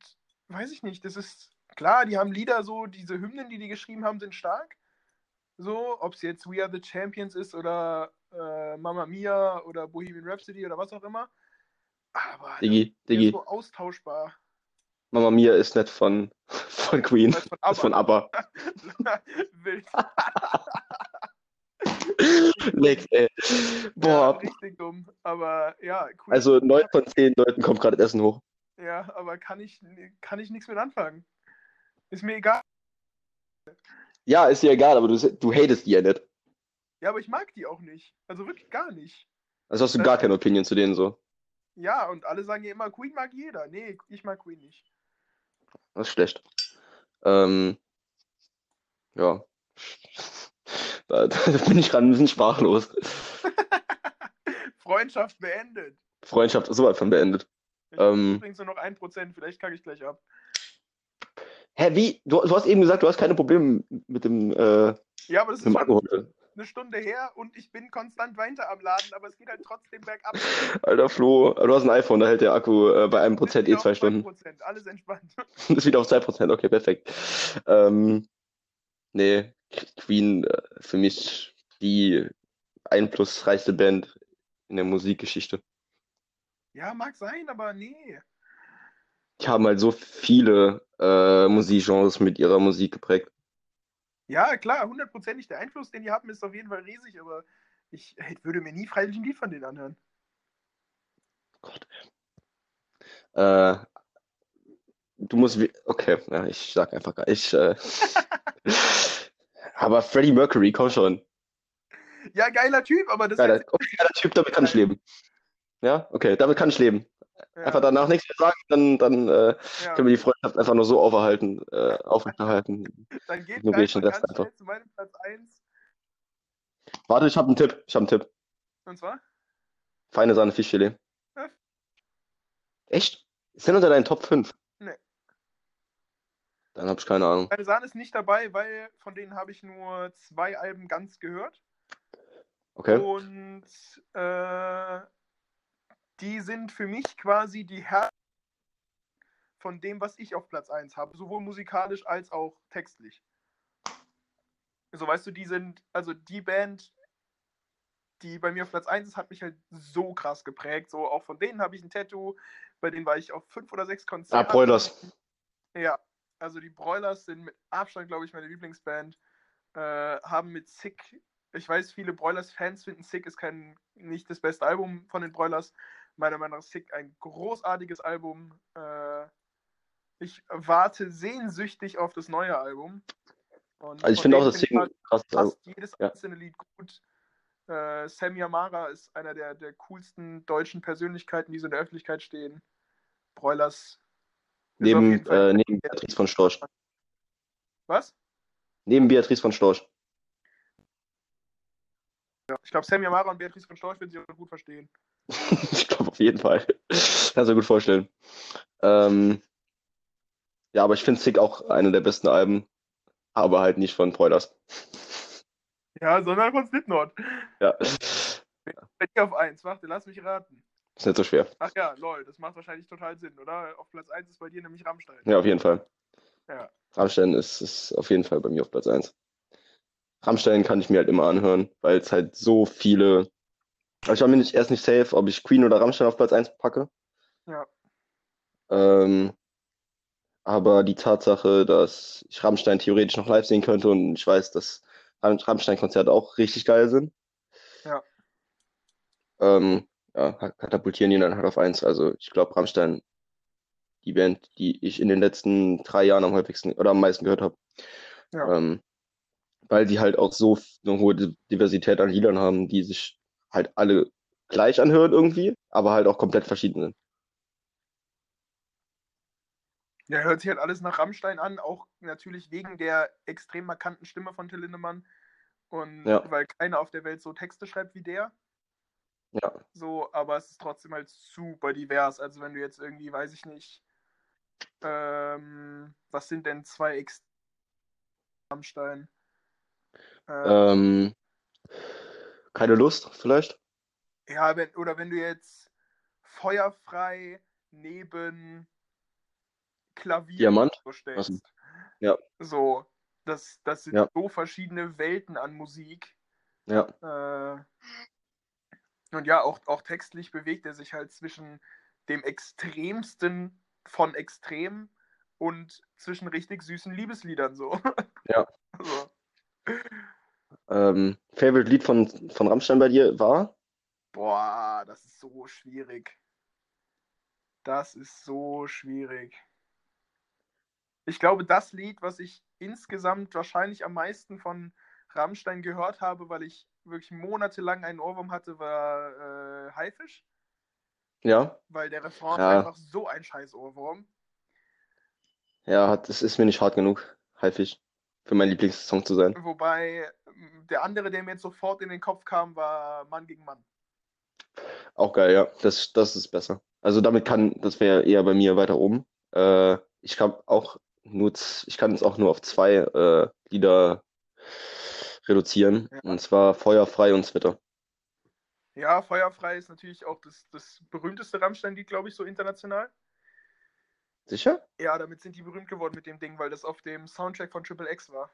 weiß ich nicht, das ist klar, die haben Lieder so, diese Hymnen, die die geschrieben haben, sind stark. So, ob es jetzt We Are the Champions ist oder äh, Mamma Mia oder Bohemian Rhapsody oder was auch immer. Aber ist Diggi, so austauschbar. Mama Mia ist nicht von, von Queen, Das ist von ist von ABBA. Wild. Lex, ey. Ja, Boah, richtig dumm. Aber ja, Queen, also 9 von 10 Leuten kommt gerade Essen hoch. ja, aber kann ich, kann ich nichts mit anfangen. Ist mir egal. Ja, ist dir egal, aber du, du hatest die ja nicht. Ja, aber ich mag die auch nicht. Also wirklich gar nicht. Also hast du gar keine Opinion zu denen so. Ja, und alle sagen ja immer, Queen mag jeder. Nee, ich mag Queen nicht. Das ist schlecht. Ähm, ja. Da, da bin ich gerade ein bisschen sprachlos. Freundschaft beendet. Freundschaft ist sowas von beendet. Ich Ähm. übrigens nur noch 1%, vielleicht kacke ich gleich ab. Hä, wie? Du, du hast eben gesagt, du hast keine Probleme mit dem, äh, Ja, aber das ist dem Alkohol. Eine Stunde her und ich bin konstant weiter am Laden, aber es geht halt trotzdem bergab. Alter Flo, du hast ein iPhone, da hält der Akku äh, bei einem Prozent eh zwei Stunden. 2%, alles entspannt. ist wieder auf 2%, okay, perfekt. Ähm, nee, Queen äh, für mich die einflussreichste Band in der Musikgeschichte. Ja, mag sein, aber nee. die haben halt so viele äh, Musikgenres mit ihrer Musik geprägt. Ja, klar, hundertprozentig. Der Einfluss, den die haben, ist auf jeden Fall riesig, aber ich hey, würde mir nie freiwillig ein Lied von denen anhören. Gott. Äh, du musst. wie- Okay, ja, ich sag einfach gar ich. Äh, aber Freddie Mercury, komm schon. Ja, geiler Typ, aber das Geiler, ist okay, geiler Typ, damit kann ich leben. Ja, okay, damit kann ich leben. Ja, Einfach danach nichts mehr sagen, dann, dann äh, ja. können wir die Freundschaft einfach nur so auferhalten, äh, aufrechterhalten. Dann geht ich gleich ganz einfach. schnell zu meinem Platz 1. Warte, ich habe einen Tipp. Ich habe einen Tipp. Und zwar? Feine Sahne Fischfilet. Ja. Echt? Ist der unter deinen Top 5? Nee. Dann habe ich keine Ahnung. Meine Sahne ist nicht dabei, weil von denen habe ich nur zwei Alben ganz gehört. Okay. Und äh, die sind für mich quasi die Herr von dem, was ich auf Platz 1 habe, sowohl musikalisch als auch textlich. So, weißt du, die sind, also die Band, die bei mir auf Platz 1 ist, hat mich halt so krass geprägt. So, auch von denen habe ich ein Tattoo, bei denen war ich auf fünf oder sechs Ah, Konzerten. Broilers. Ja, also die Broilers sind mit Abstand, glaube ich, meine Lieblingsband. Äh, haben mit Sick, ich weiß, viele Broilers-Fans finden Sick ist kein, nicht das beste Album von den Broilers. Meiner Meinung nach ist Sick ein großartiges Album. Äh, ich warte sehnsüchtig auf das neue Album. Und Also ich finde auch das finde ich Ding halt krass. Also, fast jedes ja. einzelne Lied gut. Äh, Sam Yamara ist einer der, der coolsten deutschen Persönlichkeiten, die so in der Öffentlichkeit stehen. Broilers. neben, äh, neben Beatrice von Storch. Was? Neben Beatrice von Storch. Ja, ich glaube, Sam Yamara und Beatrice von Storch würden sich auch gut verstehen. ich glaube auf jeden Fall. Kannst du dir gut vorstellen. Ähm, ja, aber ich finde Sick auch eine der besten Alben, aber halt nicht von Broilers. Ja, sondern von Slipknot. Ja, Bei dir auf 1, warte, lass mich raten. ist nicht so schwer. Ach ja, lol, das macht wahrscheinlich total Sinn, oder? Auf Platz 1 ist bei dir nämlich Rammstein. Ja, auf jeden Fall. Ja. Rammstein ist, ist auf jeden Fall bei mir auf Platz 1. Rammstein kann ich mir halt immer anhören, weil es halt so viele. Also ich war mir nicht, erst nicht safe, ob ich Queen oder Rammstein auf Platz 1 packe. Ja. Ähm, aber die Tatsache, dass ich Rammstein theoretisch noch live sehen könnte und ich weiß, dass Ramm- Rammstein-Konzerte auch richtig geil sind. Ja. Ähm, ja, katapultieren die dann halt auf 1. Also ich glaube, Rammstein, die Band, die ich in den letzten drei Jahren am häufigsten oder am meisten gehört habe. Ja. Ähm, weil die halt auch so eine hohe Di- Diversität an Liedern haben, die sich halt alle gleich anhören irgendwie, aber halt auch komplett verschieden sind. Ja, hört sich halt alles nach Rammstein an, auch natürlich wegen der extrem markanten Stimme von Till Lindemann. Und Ja. weil keiner auf der Welt so Texte schreibt wie der. Ja. So, aber es ist trotzdem halt super divers. Also wenn du jetzt irgendwie, weiß ich nicht, ähm, was sind denn zwei Ex Rammstein? Äh, Ähm, keine Lust, vielleicht? Ja, wenn, oder wenn du jetzt feuerfrei neben Klavier Diamant? vorstellst. Achso. Ja. So, das, das sind Ja. so verschiedene Welten an Musik. Ja. Äh, und ja, auch, auch textlich bewegt er sich halt zwischen dem Extremsten von Extrem und zwischen richtig süßen Liebesliedern so. Ja. so. Ähm, Favorite Lied von, von Rammstein bei dir war? Boah, das ist so schwierig. Das ist so schwierig. Ich glaube, das Lied, was ich insgesamt wahrscheinlich am meisten von Rammstein gehört habe, weil ich wirklich monatelang einen Ohrwurm hatte, war äh, Haifisch, Ja. weil der Refrain Ja. einfach so ein scheiß Ohrwurm. Ja, das ist mir nicht hart genug, Haifisch, für mein Lieblingssong zu sein. Wobei der andere, der mir jetzt sofort in den Kopf kam, war Mann gegen Mann. Auch geil, ja. Das, das ist besser. Also damit kann, das wäre eher bei mir weiter oben. Äh, ich kann auch nur, ich kann es auch nur auf zwei äh, Lieder reduzieren. Ja. Und zwar Feuerfrei und Zwitter. Ja, Feuerfrei ist natürlich auch das, das berühmteste Rammstein-Lied, glaube ich, so international. Sicher? Ja, damit sind die berühmt geworden mit dem Ding, weil das auf dem Soundtrack von Triple X war.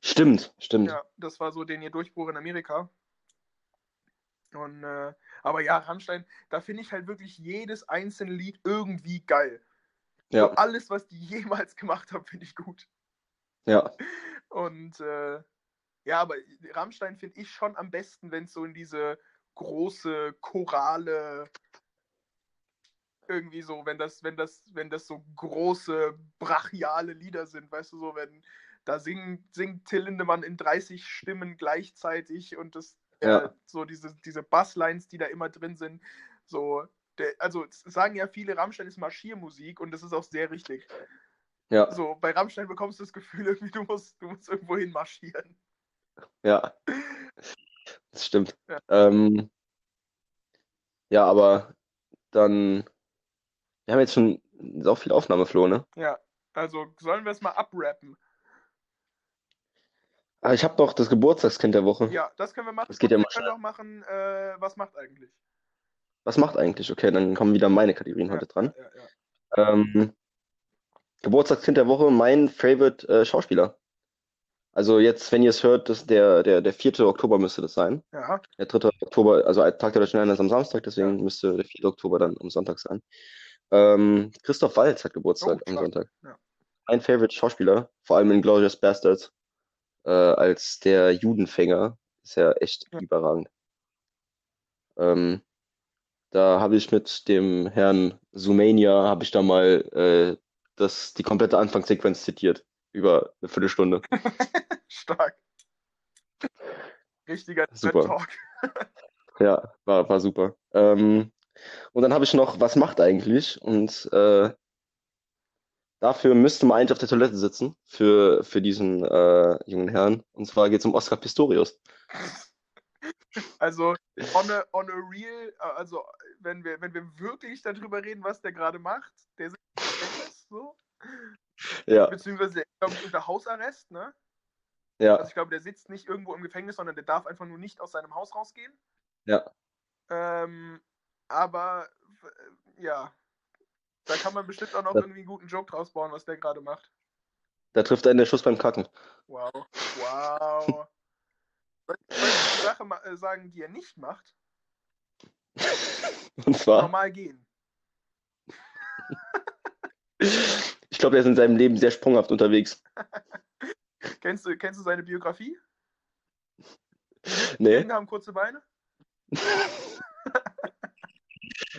Stimmt, stimmt. Ja, das war so den ihr Durchbruch in Amerika. Und, äh, aber ja, Rammstein, da finde ich halt wirklich jedes einzelne Lied irgendwie geil. Ja. So alles, was die jemals gemacht haben, finde ich gut. Ja. Und äh, ja, aber Rammstein finde ich schon am besten, wenn es so in diese große Chorale irgendwie so, wenn das, wenn das, wenn das so große, brachiale Lieder sind, weißt du, so, wenn da singen, singt Till Lindemann in 30 Stimmen gleichzeitig und das Ja. äh, so diese, diese Basslines, die da immer drin sind, so, der, also sagen ja viele, Rammstein ist Marschiermusik und das ist auch sehr richtig. Ja. So, bei Rammstein bekommst du das Gefühl, irgendwie, du musst, du musst irgendwo hin marschieren. Ja. Das stimmt. Ja. Ähm, ja, aber dann. Wir haben jetzt schon so viel Aufnahmefloh, ne? Ja, also sollen wir es mal abrappen? Aber ich habe noch das Geburtstagskind der Woche. Ja, das können wir machen. Das geht ja wir können auch machen, äh, was macht eigentlich? Was macht eigentlich? Okay, dann kommen wieder meine Kategorien heute dran. Ja, ja, ja. Ähm, Geburtstagskind der Woche, mein Favorite äh, Schauspieler. Also jetzt, wenn ihr es hört, das der, der, der 4. Oktober müsste das sein. ja. Der 3. Oktober, also Tag der Deutschen Einheit ist am Samstag, deswegen müsste der 4. Oktober dann am Sonntag sein. Ähm, Christoph Waltz hat Geburtstag Oh, am. Sonntag. Ja. Mein Favorite Schauspieler, vor allem in Glorious Bastards, äh, als der Judenfänger, ist ja echt überragend. Ähm, da habe ich mit dem Herrn Sumania, habe ich da mal äh, das, die komplette Anfangssequenz zitiert, über eine Viertelstunde. Stark. Richtiger Super. Talk. Ja, war, war super. Ähm, und dann habe ich noch, was macht eigentlich? Und äh, dafür müsste man eigentlich auf der Toilette sitzen, für, für diesen äh, jungen Herrn. Und zwar geht es um Oscar Pistorius. Also on a, on a real, also wenn wir, wenn wir wirklich darüber reden, was der gerade macht, der sitzt im Gefängnis, so, Ja, beziehungsweise der ist, glaube ich, unter Hausarrest, ne? ja, Also ich glaube, der sitzt nicht irgendwo im Gefängnis, sondern der darf einfach nur nicht aus seinem Haus rausgehen. ja. Ähm, aber ja, da kann man bestimmt auch noch irgendwie einen guten Joke draus bauen, was der gerade macht. Da trifft einen der Schuss beim Kacken. Wow. Wow. Soll ich eine Sache äh, sagen, die er nicht macht? Und zwar, Normal gehen. ich glaube, er ist in seinem Leben sehr sprunghaft unterwegs. Kennst du, kennst du seine Biografie? Nee, Lügen haben kurze Beine?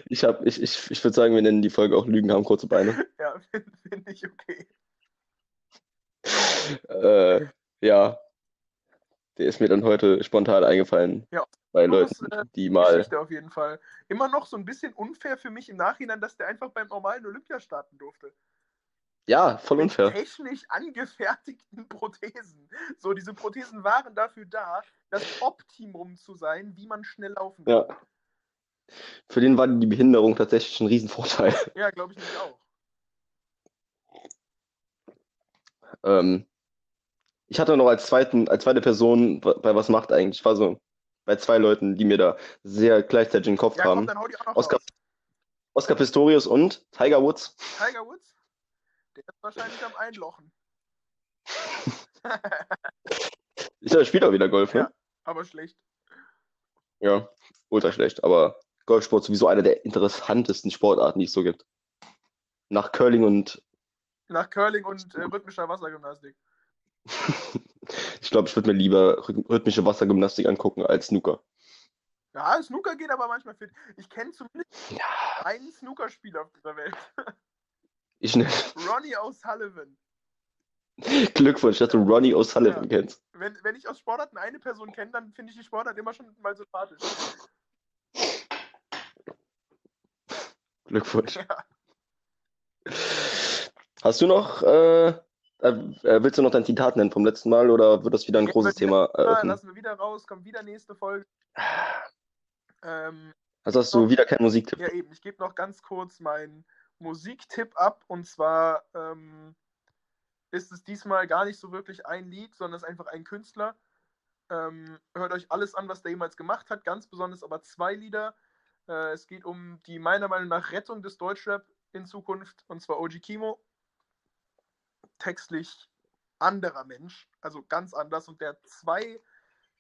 Ich, hab, ich, ich, ich würde sagen, wir nennen die Folge auch Lügen haben kurze Beine. Ja, finde find ich okay. Äh, ja, der ist mir dann heute spontan eingefallen. Ja. Bei Das, Leuten, äh, die mal. Geschichte auf jeden Fall. Immer noch so ein bisschen unfair für mich im Nachhinein, dass der einfach beim normalen Olympia starten durfte. Ja, voll Mit unfair. technisch angefertigten Prothesen. So, diese Prothesen waren dafür da, das Optimum zu sein, wie man schnell laufen kann. Ja. Für den war die Behinderung tatsächlich ein Riesenvorteil. Ja, glaube ich nämlich auch. Ähm, ich hatte noch als zweiten, als zweite Person bei Was macht eigentlich? Ich war so bei zwei Leuten, die mir da sehr gleichzeitig in den Kopf Ja, komm, kamen. noch Oscar. Oscar Pistorius und Tiger Woods. Tiger Woods, der ist wahrscheinlich am Einlochen. Ich er spielt auch wieder Golf, ne? Ja. Aber schlecht. Ja, ultra schlecht. Aber Golfsport ist sowieso einer der interessantesten Sportarten, die es so gibt. Nach Curling und Nach Curling und äh, rhythmischer Wassergymnastik. ich glaube, ich würde mir lieber rhyth- rhythmische Wassergymnastik angucken als Snooker. Ja, Snooker geht aber manchmal fit. Ich kenne zumindest Ja, einen Snookerspieler auf dieser Welt. ich ne, Ronnie O'Sullivan. Glückwunsch, dass du Ronnie O'Sullivan Ja. kennst. Wenn, wenn ich aus Sportarten eine Person kenne, dann finde ich die Sportart immer schon mal sympathisch. Glückwunsch. Ja. Hast du noch, äh, äh, willst du noch dein Zitat nennen vom letzten Mal oder wird das wieder ein Ja, großes Thema eröffnen? lassen wir wieder raus, kommt wieder nächste Folge. Ähm, Also hast du wieder keinen Musiktipp? ja, eben, ich gebe noch ganz kurz meinen Musiktipp ab. Und zwar ähm, ist es diesmal gar nicht so wirklich ein Lied, sondern es ist einfach ein Künstler. Ähm, hört euch alles an, was der jemals gemacht hat, ganz besonders aber zwei Lieder. Äh, es geht um die meiner Meinung nach Rettung des Deutschrap in Zukunft, und zwar OG Kimo. Textlich anderer Mensch, also ganz anders. Und der hat zwei,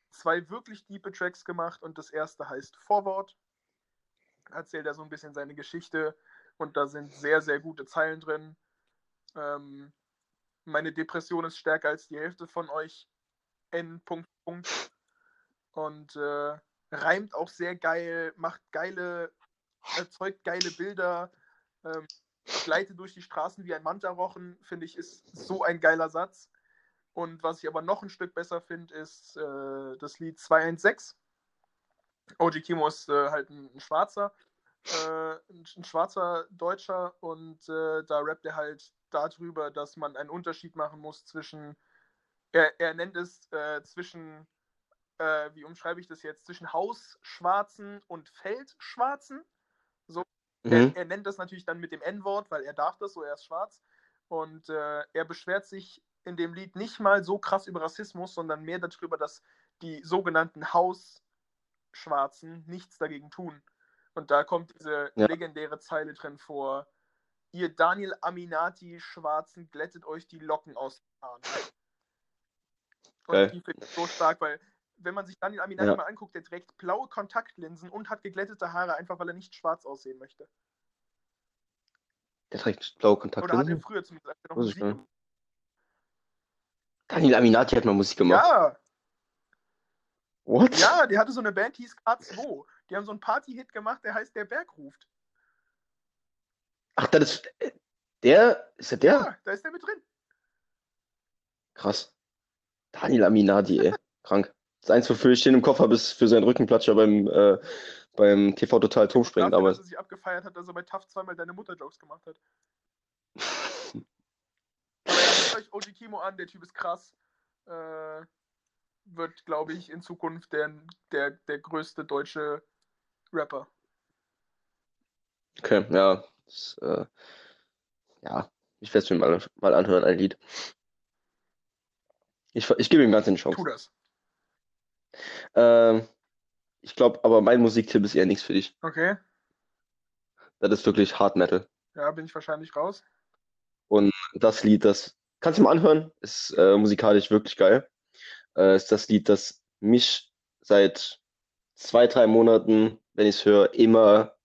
zwei wirklich diepe Tracks gemacht und das erste heißt Vorwort. Erzählt er so ein bisschen seine Geschichte und da sind sehr, sehr gute Zeilen drin. Ähm, meine Depression ist stärker als die Hälfte von euch. N. Punkt, Punkt. Und äh, reimt auch sehr geil, macht geile, erzeugt geile Bilder, ähm, gleitet durch die Straßen wie ein Mantarochen, finde ich, ist so ein geiler Satz. Und was ich aber noch ein Stück besser finde, ist äh, das Lied 216. OG Kimo ist äh, halt ein, ein Schwarzer, äh, ein, ein, schwarzer Deutscher und äh, da rappt er halt darüber, dass man einen Unterschied machen muss zwischen, er, er nennt es äh, zwischen, äh, wie umschreibe ich das jetzt, zwischen Hausschwarzen und Feldschwarzen. So, mhm. er, er, nennt das natürlich dann mit dem N-Wort, weil er darf das so, er ist schwarz. Und äh, er beschwert sich in dem Lied nicht mal so krass über Rassismus, sondern mehr darüber, dass die sogenannten Hausschwarzen nichts dagegen tun. Und da kommt diese ja. legendäre Zeile drin vor, ihr Daniel Aminati Schwarzen glättet euch die Locken aus den Haaren. Und okay. die finde ich so stark, weil wenn man sich Daniel Aminati ja. mal anguckt, der trägt blaue Kontaktlinsen und hat geglättete Haare, einfach weil er nicht schwarz aussehen möchte. Der trägt blaue Kontaktlinsen? Oder hat er früher zumindest noch Musik gemacht. Daniel Aminati hat mal Musik gemacht. Ja. What? Ja, der hatte so eine Band, die hieß K2. Die haben so einen Party-Hit gemacht, der heißt Der Berg ruft. Ach, das ist der? Ist der der? Ja, da ist der mit drin. Krass. Daniel Aminati, ey. Krank. Eins, wofür ich den im Kopf habe, ist für seinen Rückenplatscher beim, äh, beim TV Total Turmspringen damals. Dass er sich abgefeiert hat, dass er bei TAF zweimal deine Mutter-Jokes gemacht hat. Aber euch OG Kimo an, der Typ ist krass. Äh, wird, glaube ich, in Zukunft der, der, der größte deutsche Rapper. Okay, ja. Das, äh, ja, ich werde es mir mal, mal anhören, ein Lied. Ich, ich gebe ihm ganz eine Chance. Tu das. Ähm, ich glaube, aber mein Musiktipp ist eher nichts für dich. Okay. Das ist wirklich Hard Metal. Ja, bin ich wahrscheinlich raus. Und das Lied, das kannst du mal anhören, ist äh, musikalisch wirklich geil. Äh, ist das Lied, das mich seit zwei, drei Monaten, wenn ich es höre, immer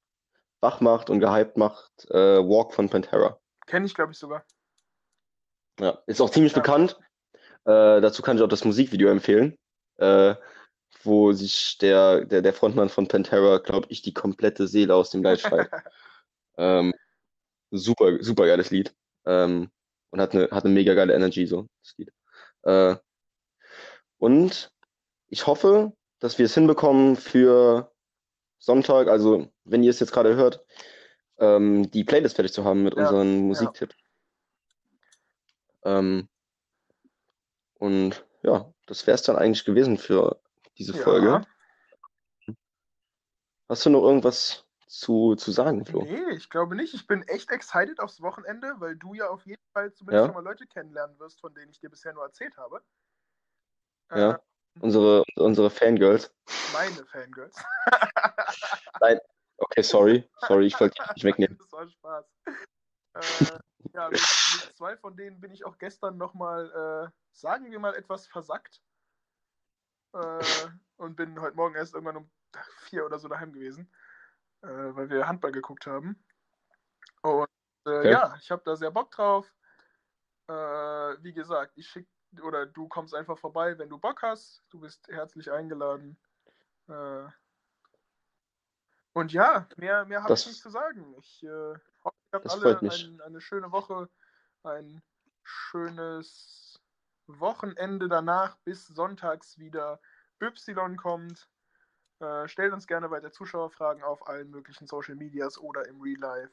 wach macht und gehypt macht, äh, Walk von Pantera. Kenne ich, glaube ich, sogar. Ja, ist auch ziemlich ja. bekannt. Äh, dazu kann ich auch das Musikvideo empfehlen, äh, wo sich der, der, der Frontmann von Pantera, glaube ich, die komplette Seele aus dem Leid schreit. ähm, super, super geiles Lied. Ähm, und hat eine, hat eine mega geile Energy, so, das Lied. Äh, und ich hoffe, dass wir es hinbekommen für Sonntag, also wenn ihr es jetzt gerade hört, ähm, die Playlist fertig zu haben mit ja, unseren Musiktipps. Ja. Ähm, und ja, das wäre es dann eigentlich gewesen für diese ja. Folge. Hast du noch irgendwas zu, zu sagen, Flo? Nee, ich glaube nicht. Ich bin echt excited aufs Wochenende, weil du ja auf jeden Fall zumindest schon mal Leute kennenlernen wirst, von denen ich dir bisher nur erzählt habe. Ja. Äh, unsere, unsere Fangirls. Meine Fangirls. Nein, okay, sorry. Sorry, ich wollte dich nicht wegnehmen. Das war Spaß. Äh, ja, mit, mit, zwei von denen bin ich auch gestern nochmal, äh, sagen wir mal, etwas versackt. Äh, und bin heute Morgen erst irgendwann um vier oder so daheim gewesen, äh, weil wir Handball geguckt haben. Und äh, okay. ja, ich habe da sehr Bock drauf. Äh, wie gesagt, ich schicke oder du kommst einfach vorbei, wenn du Bock hast. Du bist herzlich eingeladen. Äh, und ja, mehr, mehr habe ich nicht zu sagen. Ich äh, hoffe, ihr habt alle ein, eine schöne Woche, ein schönes Wochenende danach, bis sonntags wieder Y kommt. Äh, stellt uns gerne weiter Zuschauerfragen auf allen möglichen Social Medias oder im Real Life.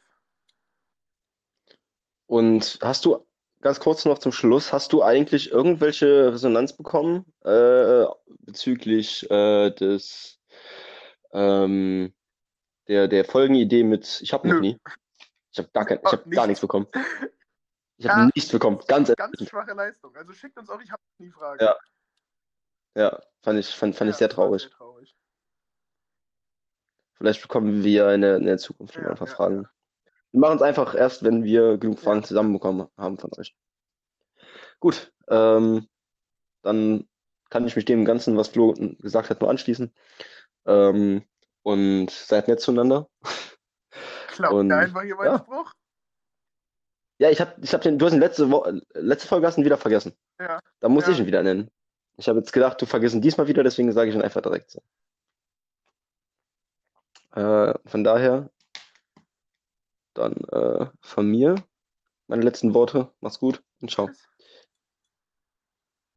Und hast du ganz kurz noch zum Schluss, hast du eigentlich irgendwelche Resonanz bekommen äh, bezüglich äh, des ähm, der, der Folgenidee mit Ich habe noch nie. Ich habe gar, kein, ich hab gar nichts bekommen. Ich habe ja, nichts bekommen. Ganz, ganz schwache Leistung. Also schickt uns auch, ich habe nie Fragen. Ja. Ja, fand ich, fand, fand ja, ich sehr traurig. sehr traurig. Vielleicht bekommen wir in der, in der Zukunft ja, einfach ja, Fragen. Wir machen es einfach erst, wenn wir genug Fragen zusammenbekommen haben von euch. Gut, ähm, dann kann ich mich dem Ganzen, was Flo gesagt hat, nur anschließen. Ähm, und seid nett zueinander. Und mir einfach hier meinen ja. Spruch. Ja, ich hab, ich hab den, du hast ihn letzte Woche, letzte Folge hast ihn wieder vergessen. Ja. Da muss Ja. ich ihn wieder nennen. Ich habe jetzt gedacht, du vergisst ihn diesmal wieder, deswegen sage ich ihn einfach direkt so. Äh, von daher, dann äh, von mir meine letzten Worte. Mach's gut und ciao.